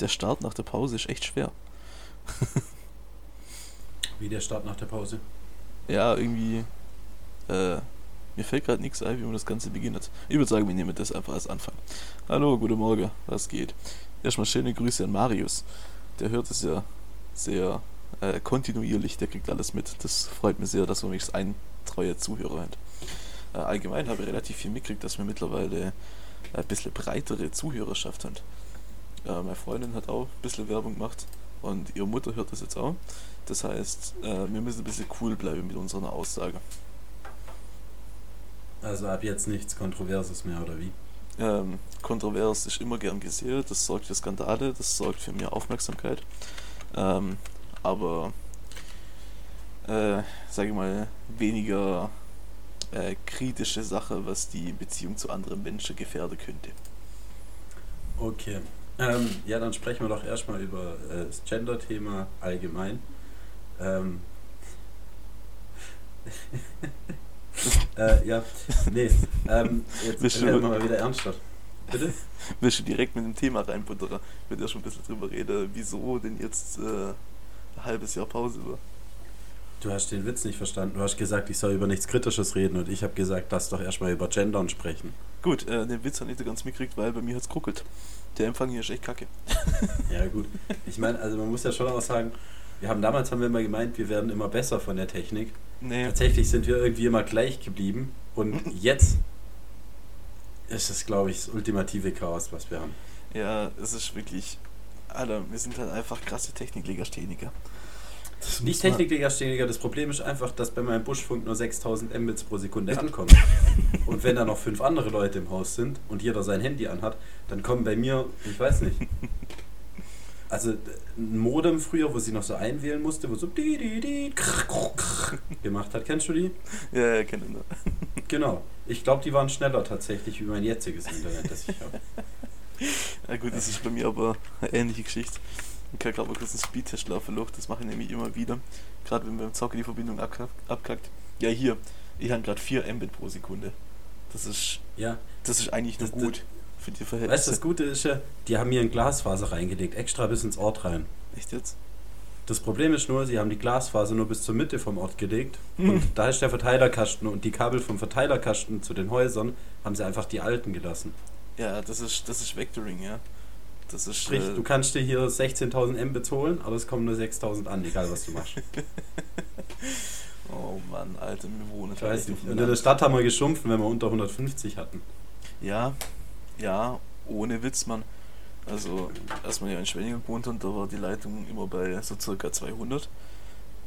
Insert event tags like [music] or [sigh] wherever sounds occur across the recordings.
der Start nach der Pause ist echt schwer. [laughs] Wie der Start nach der Pause? Ja, irgendwie. Äh, mir fällt gerade nichts ein, wie man das Ganze beginnt. Ich würde sagen, wir nehmen das einfach als Anfang. Hallo, guten Morgen, was geht? Erstmal schöne Grüße an Marius. Der hört es ja sehr äh, kontinuierlich, der kriegt alles mit. Das freut mich sehr, dass wir wenigstens ein treuer Zuhörer hat. Äh, allgemein habe ich relativ viel mitgekriegt, dass wir mittlerweile ein bisschen breitere Zuhörerschaft haben. Äh, meine Freundin hat auch ein bisschen Werbung gemacht und ihre Mutter hört das jetzt auch. Das heißt, äh, wir müssen ein bisschen cool bleiben mit unserer Aussage. Also ab jetzt nichts Kontroverses mehr, oder wie? Ähm, kontrovers ist immer gern gesehen, das sorgt für Skandale, das sorgt für mehr Aufmerksamkeit. Ähm, aber, äh, sage ich mal, weniger äh, kritische Sache, was die Beziehung zu anderen Menschen gefährden könnte. Okay. Ähm, ja, dann sprechen wir doch erstmal über äh, das Gender-Thema allgemein. Ähm. [laughs] äh, ja, nee, ähm, jetzt werden wir mal wieder ernsthaft. Bitte? Willst du direkt mit dem Thema reinbuttern? Ich würde ja schon ein bisschen drüber reden, wieso denn jetzt äh, ein halbes Jahr Pause war. Du hast den Witz nicht verstanden. Du hast gesagt, ich soll über nichts Kritisches reden und ich habe gesagt, lass doch erstmal über Gendern sprechen. Gut, äh, den Witz habe ich nicht so ganz mitgekriegt, weil bei mir hat's geruckelt. Der Empfang hier ist echt kacke. Ja, gut. Ich meine, also man muss ja schon auch sagen, wir haben damals haben wir immer gemeint, wir werden immer besser von der Technik. Nee, Tatsächlich sind wir irgendwie immer gleich geblieben und jetzt ist es, glaube ich, das ultimative Chaos, was wir haben. ja, es ist wirklich. Alter, wir sind halt einfach krasse Techniklegastheniker. Nicht Techniklegastheniker, das Problem ist einfach, dass bei meinem Buschfunk nur 6000 Mbits pro Sekunde ankommen. Und wenn da noch fünf andere Leute im Haus sind und jeder sein Handy anhat, dann kommen bei mir, ich weiß nicht. Also ein Modem früher, wo sie noch so einwählen musste, wo so di, di, di, krr, krr, krr gemacht hat. Kennst du die? Ja, ja, kenne ich. Genau. Ich glaube, die waren schneller tatsächlich wie mein jetziges Internet, das ich habe. [laughs] Ja gut, das ist bei mir aber eine ähnliche Geschichte. Ich kann gerade mal kurz einen Speedtest laufen, Luft. das mache ich nämlich immer wieder. Gerade wenn beim Zocken die Verbindung abkackt. Ja, hier, ich habe gerade 4 Mbit pro Sekunde. Das ist, Ja. das ist eigentlich nur Das- gut für die Weißt du, Verhältnisse. das Gute ist ja, die haben mir ein Glasfaser reingelegt, extra bis ins Ort rein. Echt jetzt? Das Problem ist nur, sie haben die Glasfaser nur bis zur Mitte vom Ort gelegt Hm. und da ist der Verteilerkasten und die Kabel vom Verteilerkasten zu den Häusern haben sie einfach die alten gelassen. Ja, das ist, das ist Vectoring, ja. Das ist. Sprich, äh, du kannst dir hier 16.000 Mbits holen, aber es kommen nur 6.000 an, egal was du machst. [laughs] oh Mann, Alter, wir wohnen Ich halt weiß nicht. Und in der. Stadt haben wir geschumpfen, wenn wir unter 150 hatten. Ja, ja, ohne Witz, Mann. Also, als man ja in Schwenningen gewohnt hat, da war die Leitung immer bei so circa 200.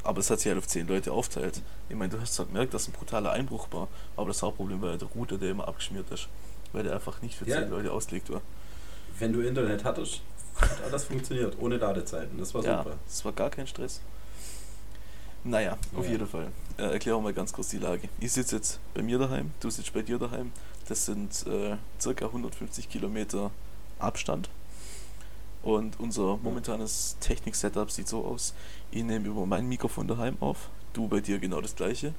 Aber es hat sich halt auf 10 Leute aufteilt. Ich meine, du hast zwar gemerkt, dass ein brutaler Einbruch war, aber das Hauptproblem war ja der Router, der immer abgeschmiert ist. Weil der einfach nicht für Ja. 10 Leute ausgelegt war. Wenn du Internet hattest, hat alles funktioniert, ohne Ladezeiten. Das war Ja, super. es war gar kein Stress. Naja, auf Ja. jeden Fall. Äh, erklären wir mal ganz kurz die Lage. Ich sitze jetzt bei mir daheim, du sitzt bei dir daheim. Das sind äh, circa 150 Kilometer Abstand. Und unser momentanes Technik-Setup sieht so aus. Ich nehme über mein Mikrofon daheim auf, du bei dir genau das gleiche.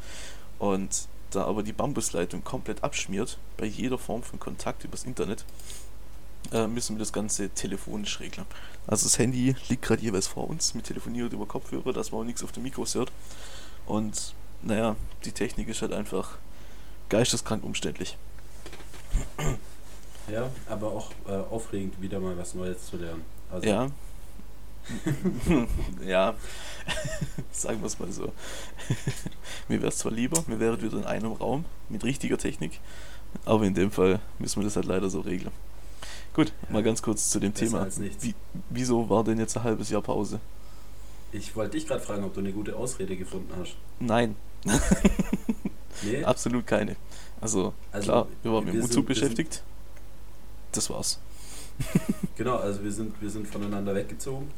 Und da aber die Bambusleitung komplett abschmiert, bei jeder Form von Kontakt übers Internet, äh, müssen wir das Ganze telefonisch regeln. Also das Handy liegt gerade jeweils vor uns, wir telefonieren über Kopfhörer, dass man auch nichts auf dem Mikros hört. Und naja, die Technik ist halt einfach geisteskrank umständlich. [clears throat] Ja, aber auch äh, aufregend, wieder mal was Neues zu lernen. Also, Ja. [laughs] ja, [laughs] sagen wir es mal so. [laughs] mir wäre es zwar lieber, wir wären wieder in einem Raum mit richtiger Technik, aber in dem Fall müssen wir das halt leider so regeln. Gut, mal ganz kurz zu dem Besser Thema. Wie, wieso war denn jetzt ein halbes Jahr Pause? Ich wollte dich gerade fragen, ob du eine gute Ausrede gefunden hast. Nein, [laughs] Nee? absolut keine. Also, Also, klar, wir waren mit dem Umzug beschäftigt. Das war's. [laughs] Genau, also wir sind, wir sind voneinander weggezogen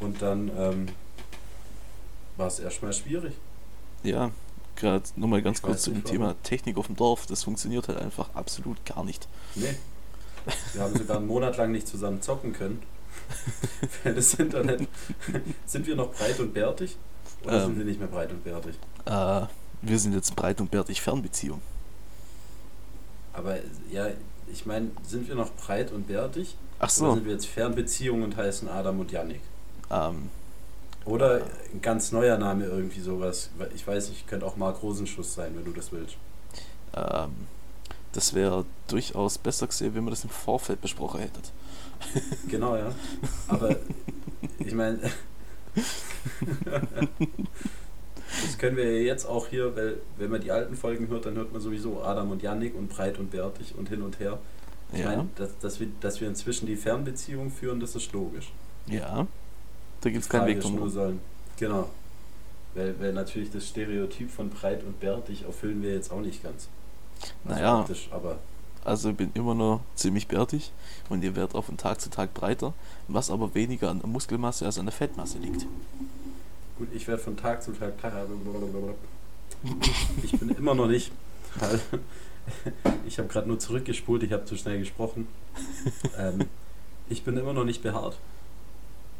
und dann ähm, war es erstmal schwierig. Ja, gerade nochmal ganz Ich kurz zu dem Thema. Technik auf dem Dorf. Das funktioniert halt einfach absolut gar nicht. Nee. Wir haben sogar einen Monat lang nicht zusammen zocken können. [laughs] Weil das Internet. Sind wir noch breit und bärtig? Oder Ähm. sind wir nicht mehr breit und bärtig? Äh, wir sind jetzt breit und bärtig Fernbeziehung. Aber ja, ich meine, sind wir noch breit und bärtig? Ach so. Oder sind wir jetzt Fernbeziehung und heißen Adam und Yannick? Ähm, Oder ein ganz neuer Name, irgendwie sowas. Ich weiß nicht, könnte auch Mark Rosenschuss sein, wenn du das willst. ähm, das wäre durchaus besser gesehen, wenn wir das im Vorfeld besprochen hätten. [laughs] Genau, ja. Aber ich meine, das können wir ja jetzt auch hier, weil wenn man die alten Folgen hört, dann hört man sowieso Adam und Yannick und Breit und Bärtig und hin und her. Ich Ja. meine, dass, dass, wir, dass wir inzwischen die Fernbeziehung führen, das ist logisch. Ja. Da gibt es keinen Weg drum. sollen. Genau. Weil, weil natürlich das Stereotyp von breit und bärtig erfüllen wir jetzt auch nicht ganz. Also Naja. aber Also ich bin immer noch ziemlich bärtig und ihr werdet auch von Tag zu Tag breiter, was aber weniger an der Muskelmasse als an der Fettmasse liegt. gut, ich werde von Tag zu Tag. Ich bin immer noch nicht. [laughs] Ich habe gerade nur zurückgespult, ich habe zu schnell gesprochen. Ähm, ich bin immer noch nicht behaart,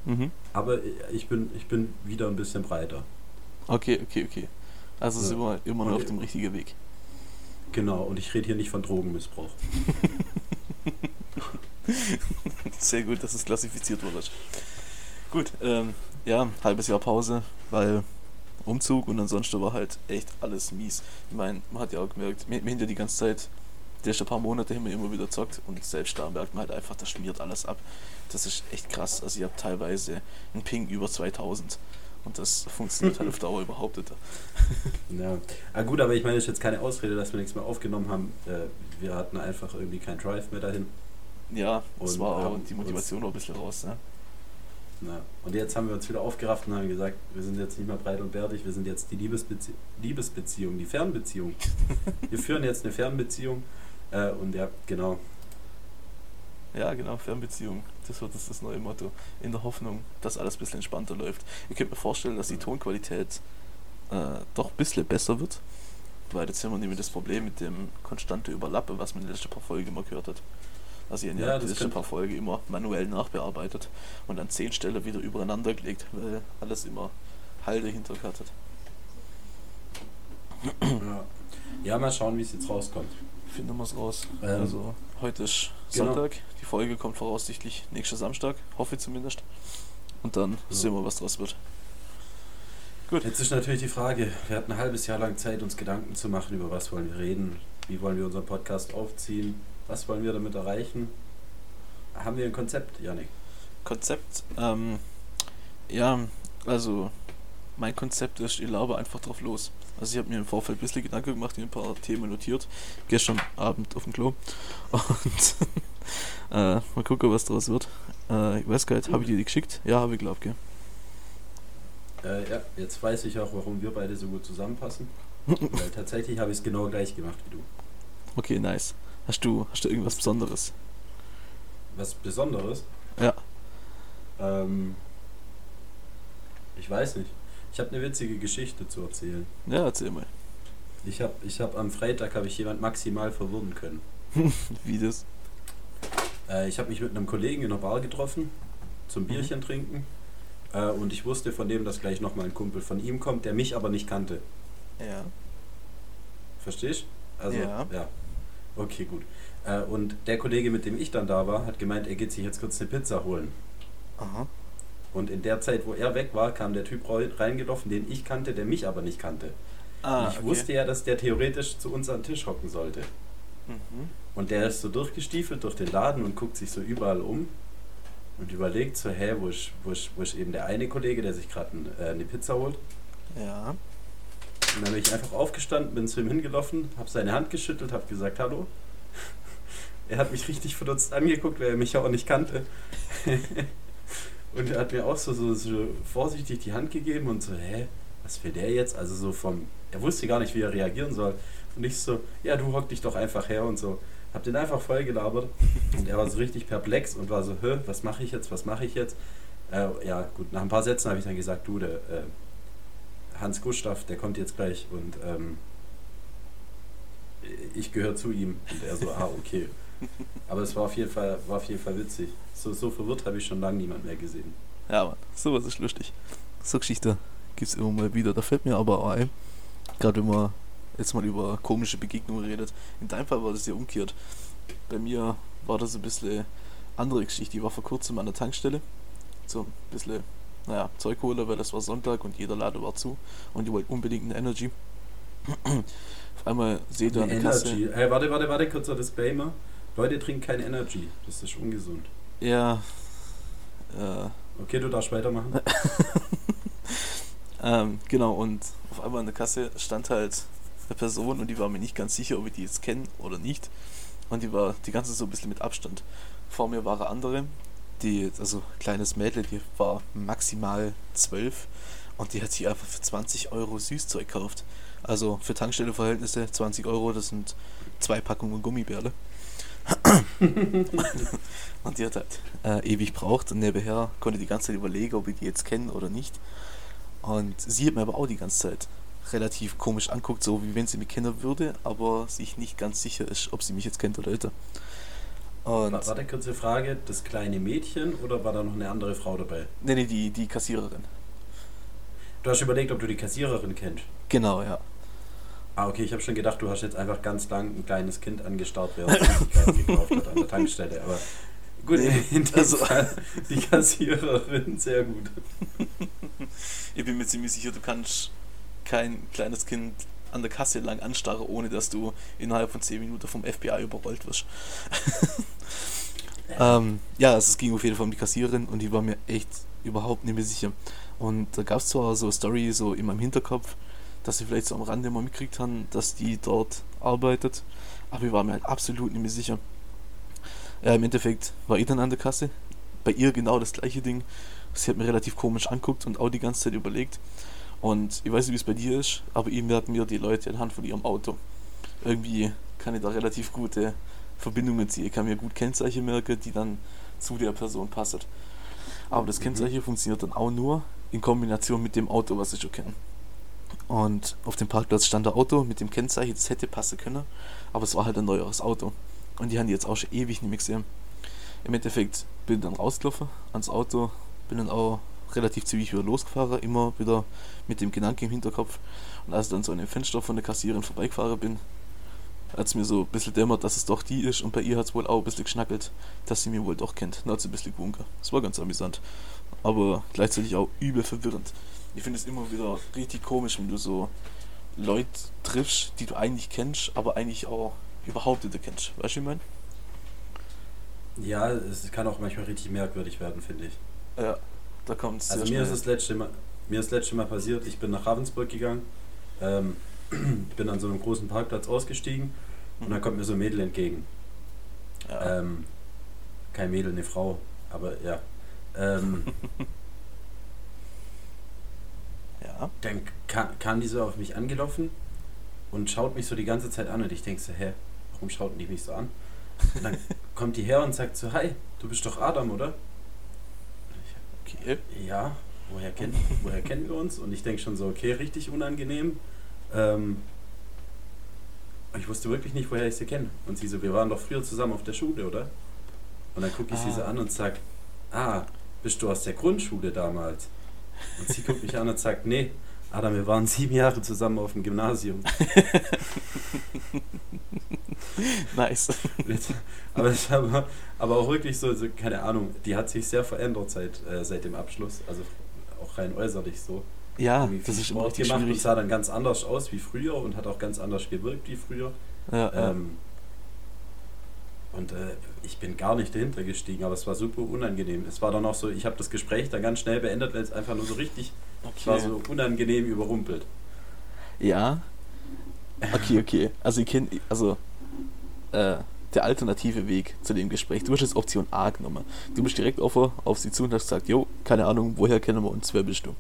Mhm. aber ich bin, ich bin wieder ein bisschen breiter. Okay, okay, okay. Also Ja. sind wir immer noch auf dem richtigen Weg. Genau, und ich rede hier nicht von Drogenmissbrauch. [laughs] Sehr gut, dass es klassifiziert wurde. Gut, ähm, ja, halbes Jahr Pause, weil Umzug und ansonsten war halt echt alles mies. Ich meine, man hat ja auch gemerkt, wir haben ja die ganze Zeit, die ersten paar Monate wir immer wieder zockt und selbst da merkt man halt einfach, das schmiert alles ab. Das ist echt krass. Also ich habe teilweise einen Ping über 2000 und das funktioniert halt [laughs] auf Dauer überhaupt nicht. Ja, ah, gut, aber ich meine, das ist jetzt keine Ausrede, dass wir nichts mehr aufgenommen haben. Äh, wir hatten einfach irgendwie keinen Drive mehr dahin. Ja, das Und war auch haben die Motivation noch ein bisschen raus. Ne? Ja. Und jetzt haben wir uns wieder aufgerafft und haben gesagt, wir sind jetzt nicht mehr breit und bärtig, wir sind jetzt die Liebesbezie Liebesbeziehung, die Fernbeziehung. [laughs] wir führen jetzt eine Fernbeziehung. Äh, und ja, genau. Ja, genau, Fernbeziehung. Das wird jetzt das neue Motto. In der Hoffnung, dass alles ein bisschen entspannter läuft. Ich könnte mir vorstellen, dass die Tonqualität äh, doch ein bisschen besser wird. Weil jetzt haben wir nämlich das Problem mit dem konstante Überlappen, was man in den letzten paar Folgen immer gehört hat. Also ich habe Ja, ja, die letzten paar Folgen immer manuell nachbearbeitet und an zehn Stellen wieder übereinander gelegt, weil alles immer Halde hinter hat. Ja. ja, mal schauen, wie es jetzt rauskommt. Finden wir es raus. Ähm, also heute ist genau. Sonntag, die Folge kommt voraussichtlich nächsten Samstag, hoffe ich zumindest. Und dann Ja. sehen wir, was draus wird. Jetzt ist natürlich die Frage, wir hatten ein halbes Jahr lang Zeit, uns Gedanken zu machen, über was wollen wir reden, wie wollen wir unseren Podcast aufziehen, was wollen wir damit erreichen. Haben wir ein Konzept, Janik? Konzept, ähm, ja, also mein Konzept ist, ich laube einfach drauf los. Also ich habe mir im Vorfeld ein bisschen Gedanken gemacht, mir ein paar Themen notiert, gestern Abend auf dem Klo. Und [laughs] äh, mal gucken, was draus wird. Äh, ich weiß gar nicht, habe ich dir die geschickt? Ja, habe ich glaube ich. Äh, ja, jetzt weiß ich auch, warum wir beide so gut zusammenpassen. [laughs] Weil tatsächlich habe ich es genau gleich gemacht wie du. Okay, nice. Hast du, hast du irgendwas Besonderes? Was Besonderes? Ja. Ähm, ich weiß nicht. Ich habe eine witzige Geschichte zu erzählen. Ja, erzähl mal. Ich habe ich hab am Freitag habe ich jemand maximal verwirren können. [laughs] Wie das? Äh, ich habe mich mit einem Kollegen in einer Bar getroffen, zum Mhm. Bierchen trinken. Äh, und ich wusste von dem, dass gleich nochmal ein Kumpel von ihm kommt, der mich aber nicht kannte. Ja. Verstehst? Also, Ja. ja. Okay, gut. Äh, und der Kollege, mit dem ich dann da war, hat gemeint, er geht sich jetzt kurz eine Pizza holen. Aha. Und in der Zeit, wo er weg war, kam der Typ reingelaufen, den ich kannte, der mich aber nicht kannte. Ah, ich wusste ja, dass der theoretisch zu uns an den Tisch hocken sollte. Mhm. Und der ist so durchgestiefelt durch den Laden und guckt sich so überall um und überlegt so, hä, wo ist, wo ist, wo ist eben der eine Kollege, der sich gerade äh, eine Pizza holt. Ja. Und dann bin ich einfach aufgestanden, bin zu ihm hingelaufen, habe seine Hand geschüttelt, habe gesagt, hallo. [laughs] Er hat mich richtig verdutzt angeguckt, weil er mich ja auch nicht kannte. [laughs] und er hat mir auch so, so, so vorsichtig die Hand gegeben und so, hä, was will der jetzt? Also so vom, er wusste gar nicht, wie er reagieren soll. Und ich so, ja, du hock dich doch einfach her und so. Hab den einfach voll gelabert. [laughs] Und er war so richtig perplex und war so, hä, was mache ich jetzt, was mache ich jetzt? Äh, ja, gut, nach ein paar Sätzen habe ich dann gesagt, du, der äh, Hans Gustav, der kommt jetzt gleich und ähm, ich gehöre zu ihm. Und er so, ah, okay. [laughs] Aber es war auf jeden Fall, war auf jeden Fall witzig. So, so verwirrt habe ich schon lange niemand mehr gesehen. Ja, Mann, sowas ist lustig. So Geschichte gibt es immer mal wieder. Da fällt mir aber auch ein, gerade wenn man jetzt mal über komische Begegnungen redet. In deinem Fall war das ja umgekehrt. Bei mir war das ein bisschen andere Geschichte, ich war vor kurzem an der Tankstelle, so ein bisschen, naja, Zeug holen, weil das war Sonntag und jeder Laden war zu und ich wollte unbedingt eine Energy. [clears throat] Auf einmal seht ihr an der Kasse. Energy. Hey, warte, warte, warte, kurzer Disclaimer. Leute trinken kein Energy. Das ist ungesund. Ja. Äh, Okay, du darfst weitermachen. [laughs] ähm, genau, und auf einmal an der Kasse stand halt eine Person und die war mir nicht ganz sicher, ob ich die jetzt kenne oder nicht. Und die war die ganze so ein bisschen mit Abstand. Vor mir war eine andere, die, also kleines Mädel, die war maximal zwölf und die hat sich einfach für 20 Euro Süßzeug gekauft. Also für Tankstelleverhältnisse 20 Euro, das sind zwei Packungen Gummibärle. [coughs] und die hat halt äh, ewig braucht und nebenher konnte die ganze Zeit überlegen, ob ich die jetzt kenne oder nicht. Und sie hat mir aber auch die ganze Zeit relativ komisch anguckt, so wie wenn sie mich kennen würde, aber sich nicht ganz sicher ist, ob sie mich jetzt kennt oder nicht. Und War, war der kurze Frage, das kleine Mädchen oder war da noch eine andere Frau dabei? nee, nee, die, die Kassiererin. Du hast überlegt, ob du die Kassiererin kennst. Genau, ja. Ah, okay, ich habe schon gedacht, du hast jetzt einfach ganz lang ein kleines Kind angestarrt, während es Süßigkeiten [laughs] gekauft hat an der Tankstelle. Aber gut, Nee, [laughs] in dem also- Fall die Kassiererin, sehr gut. Ich bin mir ziemlich sicher, du kannst kein kleines Kind an der Kasse lang anstarren, ohne dass du innerhalb von 10 Minuten vom FBI überrollt wirst. [laughs] ähm, ja, also es ging auf jeden Fall um die Kassiererin und die war mir echt überhaupt nicht mehr sicher. Und da gab es zwar so eine Story so in meinem Hinterkopf, dass ich vielleicht so am Rande mal mitgekriegt haben, dass die dort arbeitet, aber ich war mir halt absolut nicht mehr sicher. Ja, Im Endeffekt war ich dann an der Kasse, bei ihr genau das gleiche Ding. Sie hat mir relativ komisch anguckt und auch die ganze Zeit überlegt. Und ich weiß nicht, wie es bei dir ist, aber ihm werden mir die Leute anhand von ihrem Auto. Irgendwie kann ich da relativ gute Verbindungen ziehen. Ich kann mir gut Kennzeichen merken, die dann zu der Person passen. Aber das Mhm. Kennzeichen funktioniert dann auch nur in Kombination mit dem Auto, was ich schon kenne. Und auf dem Parkplatz stand ein Auto mit dem Kennzeichen, das hätte passen können, aber es war halt ein neueres Auto. Und die haben die jetzt auch schon ewig nicht mehr gesehen. Im Endeffekt bin ich dann rausgelaufen ans Auto, bin dann auch relativ zügig wieder losgefahren, immer wieder mit dem Gedanken im Hinterkopf. Und als ich dann so an dem Fenster von der Kassiererin vorbeigefahren bin, hat es mir so ein bisschen dämmert, dass es doch die ist und bei ihr hat es wohl auch ein bisschen geschnackelt, dass sie mich wohl doch kennt. Dann hat sie ein bisschen gewunken. Das war ganz amüsant. Aber gleichzeitig auch übel verwirrend. Ich finde es immer wieder richtig komisch, wenn du so Leute triffst, die du eigentlich kennst, aber eigentlich auch überhaupt nicht kennst. Weißt du, wie ich meine? Ja, es kann auch manchmal richtig merkwürdig werden, finde ich. Ja, da kommt es Also mir ist das letzte Mal, mir ist das letzte Mal passiert, ich bin nach Ravensburg gegangen, ähm, [clears throat] bin an so einem großen Parkplatz ausgestiegen und dann kommt mir so ein Mädel entgegen. ja. Ähm, kein Mädel, eine Frau, aber ja. Ähm, [laughs] ja. dann kam, kam die so auf mich angelaufen und schaut mich so die ganze Zeit an und ich denke so, hä, warum schaut die mich so an? Und dann [laughs] kommt die her und sagt so, hi, du bist doch Adam, oder? Okay. Ja, woher, kennt, [laughs] woher kennen wir uns? Und ich denke schon so, okay, richtig unangenehm. Ähm, ich wusste wirklich nicht, woher ich sie kenne. Und sie so, wir waren doch früher zusammen auf der Schule, oder? Und dann gucke ich sie so Ah. an und sag, ah, bist du aus der Grundschule damals? Und sie guckt mich an und sagt, nee, Adam, wir waren sieben Jahre zusammen auf dem Gymnasium. [laughs] Nice. aber, das war aber, auch wirklich so, so, keine Ahnung, die hat sich sehr verändert seit, äh, seit dem Abschluss. Also auch rein äußerlich so. Ja, das ist immer Sport richtig gemacht und schwierig. sah dann ganz anders aus wie früher und hat auch ganz anders gewirkt wie früher. Ja, ja. Und äh, ich bin gar nicht dahinter gestiegen, aber es war super unangenehm. Es war dann auch so, ich habe das Gespräch dann ganz schnell beendet, weil es einfach nur so richtig, es war okay. so unangenehm überrumpelt. Ja. Okay, okay. Also ich kenne, also äh, der alternative Weg zu dem Gespräch. Du hast jetzt Option A genommen. Du bist direkt offen auf sie zu und hast gesagt, jo, keine Ahnung, woher kennen wir uns, wer bist du?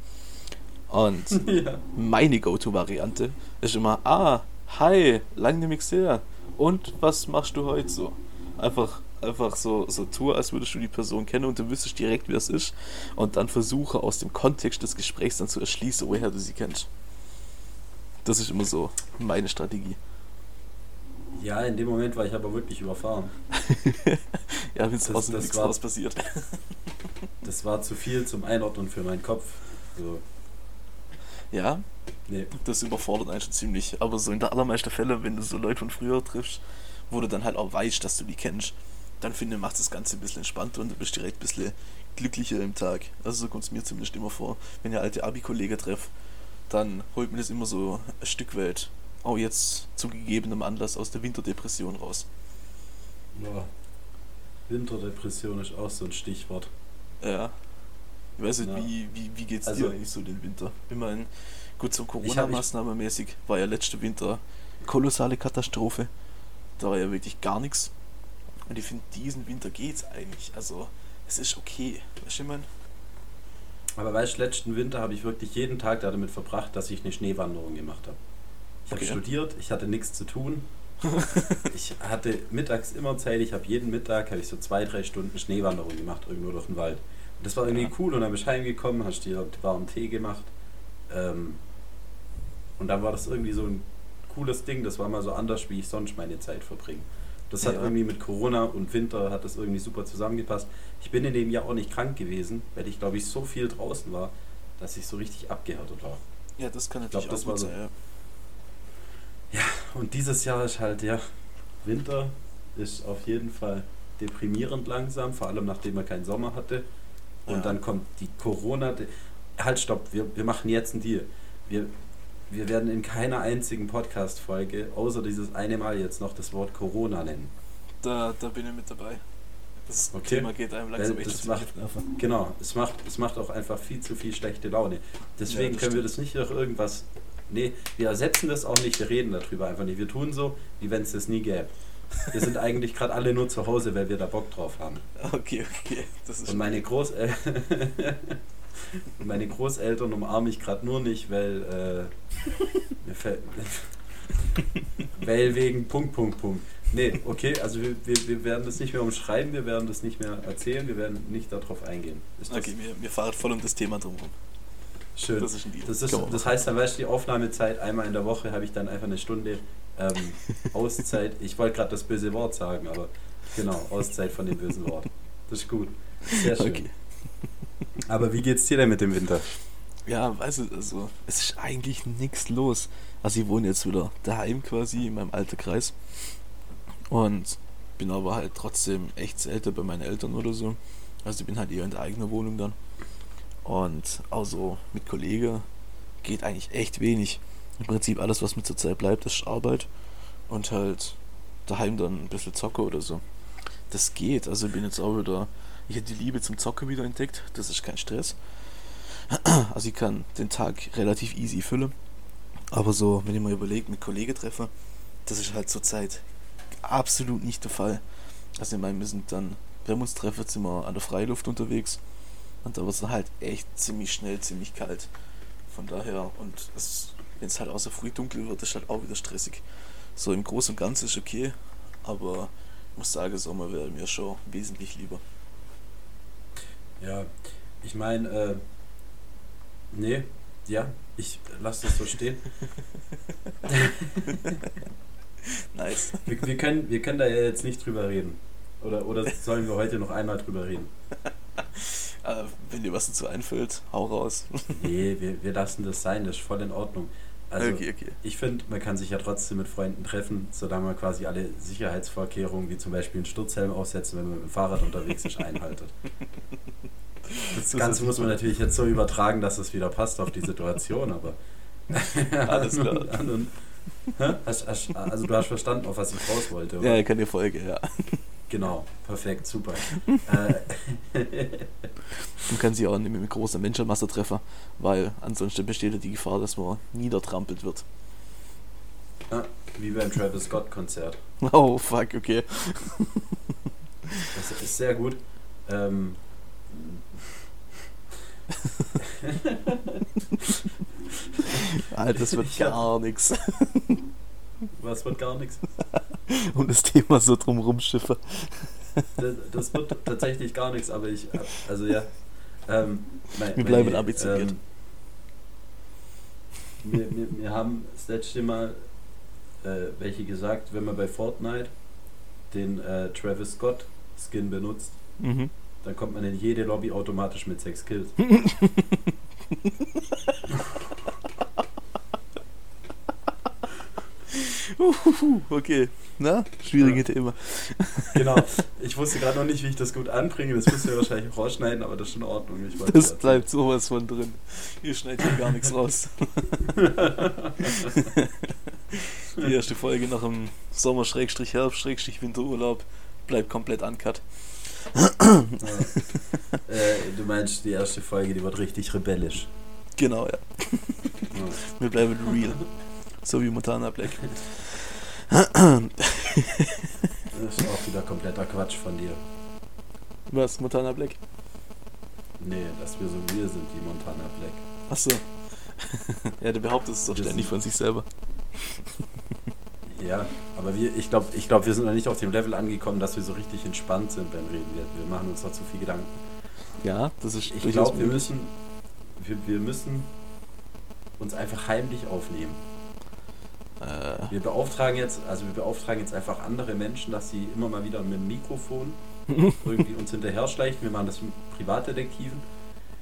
Und [laughs] ja. meine Go-To-Variante ist immer, ah, hi, lang nicht mehr gesehen. Und was machst du heute so? Einfach, einfach so, so tue, als würdest du die Person kennen und du wüsstest direkt, wer es ist. Und dann versuche aus dem Kontext des Gesprächs dann zu erschließen, woher du sie kennst. Das ist immer so meine Strategie. ja, in dem Moment war ich aber wirklich überfahren. [laughs] ja, wenn es aus dem das Nix war- raus passiert. [laughs] Das war zu viel zum Einordnen für meinen Kopf. So, Ja, nee. das überfordert einen schon ziemlich. Aber so in der allermeisten Fälle, wenn du so Leute von früher triffst, wo du dann halt auch weißt, dass du die kennst, dann finde ich, macht das Ganze ein bisschen entspannter und du bist direkt ein bisschen glücklicher im Tag. Also so kommt es mir zumindest immer vor. Wenn ich alte Abi-Kollegen treffe, dann holt mir das immer so ein Stück weit, auch jetzt zu gegebenem Anlass aus der Winterdepression raus. Ja. Winterdepression ist auch so ein Stichwort. Ja. Ich weiß nicht, ja. wie, wie, wie geht es also, dir eigentlich so den Winter? Ich meine, gut, so Corona-Maßnahme-mäßig war ja letzte Winter kolossale Katastrophe. Da war ja wirklich gar nichts. Und ich finde, diesen Winter geht's eigentlich. Also, es ist okay. Weißt du, ich mein? Aber weißt du, letzten Winter habe ich wirklich jeden Tag damit verbracht, dass ich eine Schneewanderung gemacht habe. Ich okay. habe studiert, ich hatte nichts zu tun. [laughs] ich hatte mittags immer Zeit, ich habe jeden Mittag habe ich so zwei, drei Stunden Schneewanderung gemacht, irgendwo durch den Wald. Und das war irgendwie ja. cool und dann bist du heimgekommen, hast dir warmen Tee gemacht. Ähm, und dann war das irgendwie so ein cooles Ding, das war mal so anders, wie ich sonst meine Zeit verbringe. Das hat ja. irgendwie mit Corona und Winter hat das irgendwie super zusammengepasst. Ich bin in dem Jahr auch nicht krank gewesen, weil ich glaube ich so viel draußen war, dass ich so richtig abgehärtet war. Ja, das kann natürlich ich glaub, das war so, sein, ja. ja, und dieses Jahr ist halt, ja, Winter ist auf jeden Fall deprimierend langsam, vor allem nachdem er keinen Sommer hatte. Und ja. dann kommt die Corona. Halt, stopp, wir, wir machen jetzt einen Deal. Wir, wir werden in keiner einzigen Podcast-Folge, außer dieses eine Mal jetzt noch das Wort Corona nennen. Da, da bin ich mit dabei. Das okay. Thema geht einem langsam echt macht, Genau, es macht, es macht auch einfach viel zu viel schlechte Laune. Deswegen ja, können wir das nicht durch irgendwas. Nee, wir ersetzen das auch nicht, wir reden darüber einfach nicht. Wir tun so, wie wenn es das nie gäbe. Wir sind eigentlich gerade alle nur zu Hause, weil wir da Bock drauf haben. [laughs] Okay, okay. Das ist Und meine Großeltern. [laughs] meine Großeltern umarme ich gerade nur nicht, weil. Äh, mir fällt. [laughs] weil wegen Punkt, Punkt, Punkt. Nee, okay, also wir, wir, wir werden das nicht mehr umschreiben, wir werden das nicht mehr erzählen, wir werden nicht darauf eingehen. Ist okay, wir, wir fahren voll um das Thema drumherum. Schön. Das, ist ein Deal. Das, ist, das heißt dann, weißt du, die Aufnahmezeit einmal in der Woche habe ich dann einfach eine Stunde ähm, [laughs] Auszeit. Ich wollte gerade das böse Wort sagen, aber genau, Auszeit von dem bösen Wort. Das ist gut. Sehr schön. Okay. Aber wie geht's dir denn mit dem Winter? Ja, weißt du, also es ist eigentlich nichts los. Also ich wohne jetzt wieder daheim quasi in meinem alten Kreis und bin aber halt trotzdem echt selten bei meinen Eltern oder so. Also ich bin halt eher in der eigenen Wohnung dann. Und also mit Kollegen geht eigentlich echt wenig. Im Prinzip alles, was mir zur Zeit bleibt, ist Arbeit und halt daheim dann ein bisschen Zocke oder so. Das geht. Also ich bin jetzt auch wieder ich habe die Liebe zum Zocken wieder entdeckt. Das ist kein Stress. Also ich kann den Tag relativ easy füllen. Aber so, wenn ich mal überlege, mit Kollegen treffe, das ist halt zurzeit absolut nicht der Fall. Also ich meine, wir sind dann, wenn wir uns treffen, sind wir an der Freiluft unterwegs. Und da wird es halt echt ziemlich schnell, ziemlich kalt. Von daher, und wenn es halt außer früh dunkel wird, ist halt auch wieder stressig. So im Großen und Ganzen ist okay, aber ich muss sagen, Sommer wäre mir schon wesentlich lieber. Ja, ich meine, äh, nee, ja, ich lasse das so stehen. [laughs] nice. Wir, wir, können, wir können da ja jetzt nicht drüber reden. Oder, oder sollen wir heute noch einmal drüber reden? äh, [laughs] wenn dir was dazu einfällt, hau raus. nee, wir, wir lassen das sein, das ist voll in Ordnung. Also okay, okay. ich finde, man kann sich ja trotzdem mit Freunden treffen, solange man quasi alle Sicherheitsvorkehrungen, wie zum Beispiel einen Sturzhelm aufsetzen, wenn man mit dem Fahrrad unterwegs ist, einhaltet. [laughs] Das Ganze muss man natürlich jetzt so übertragen, dass es wieder passt auf die Situation, aber. [laughs] Alles klar. [laughs] Hast, hast, also du hast verstanden, auf was ich raus wollte, oder? Ja, keine Folge, ja. Genau, perfekt, super. [laughs] [laughs] Man kann sich auch nicht mit großer Menschenmasse treffen, weil ansonsten besteht ja die Gefahr, dass man niedertrampelt wird. Ah, wie beim Travis Scott Konzert. [laughs] Oh, fuck, okay. Das ist sehr gut. Ähm, Alter, das wird gar nichts. Was wird gar nichts? [laughs] Und das Thema so drumrum schiffe. Das, das, wird tatsächlich gar nichts, aber ich, also ja. Ähm, mein, wir bleiben meine, ambitioniert. Ähm, wir, wir, wir haben das letzte Mal äh, welche gesagt, wenn man bei Fortnite den äh, Travis Scott Skin benutzt, mhm. dann kommt man in jede Lobby automatisch mit sechs Kills. [laughs] [laughs] Okay, na, schwierige ja. Thema. Genau, [laughs] ich wusste gerade noch nicht, wie ich das gut anbringe. Das müsst ihr wahrscheinlich auch rausschneiden, aber das ist in Ordnung. das bleibt sowas von drin. Ihr schneidet hier gar nichts raus. [laughs] Die erste Folge nach dem Sommer-Herbst-Winterurlaub bleibt komplett uncut. Ja. [laughs] Äh, du meinst, die erste Folge, die wird richtig rebellisch. Genau, ja. ja. Wir bleiben real. So wie Montana Black. Das ist auch wieder kompletter Quatsch von dir. Was, Montana Black? Nee, dass wir so real sind wie Montana Black. Achso. [laughs] ja, der behauptet es doch ständig von sich selber. Ja, aber wir, ich glaube, ich glaub, wir sind noch nicht auf dem Level angekommen, dass wir so richtig entspannt sind beim Reden. Wir, wir machen uns da zu viel Gedanken. Ja, das ist Ich glaube, wir müssen, wir, wir müssen uns einfach heimlich aufnehmen. Äh. Wir beauftragen jetzt, also wir beauftragen jetzt einfach andere Menschen, dass sie immer mal wieder mit dem Mikrofon [laughs] irgendwie uns hinterher schleichen. Wir machen das mit Privatdetektiven.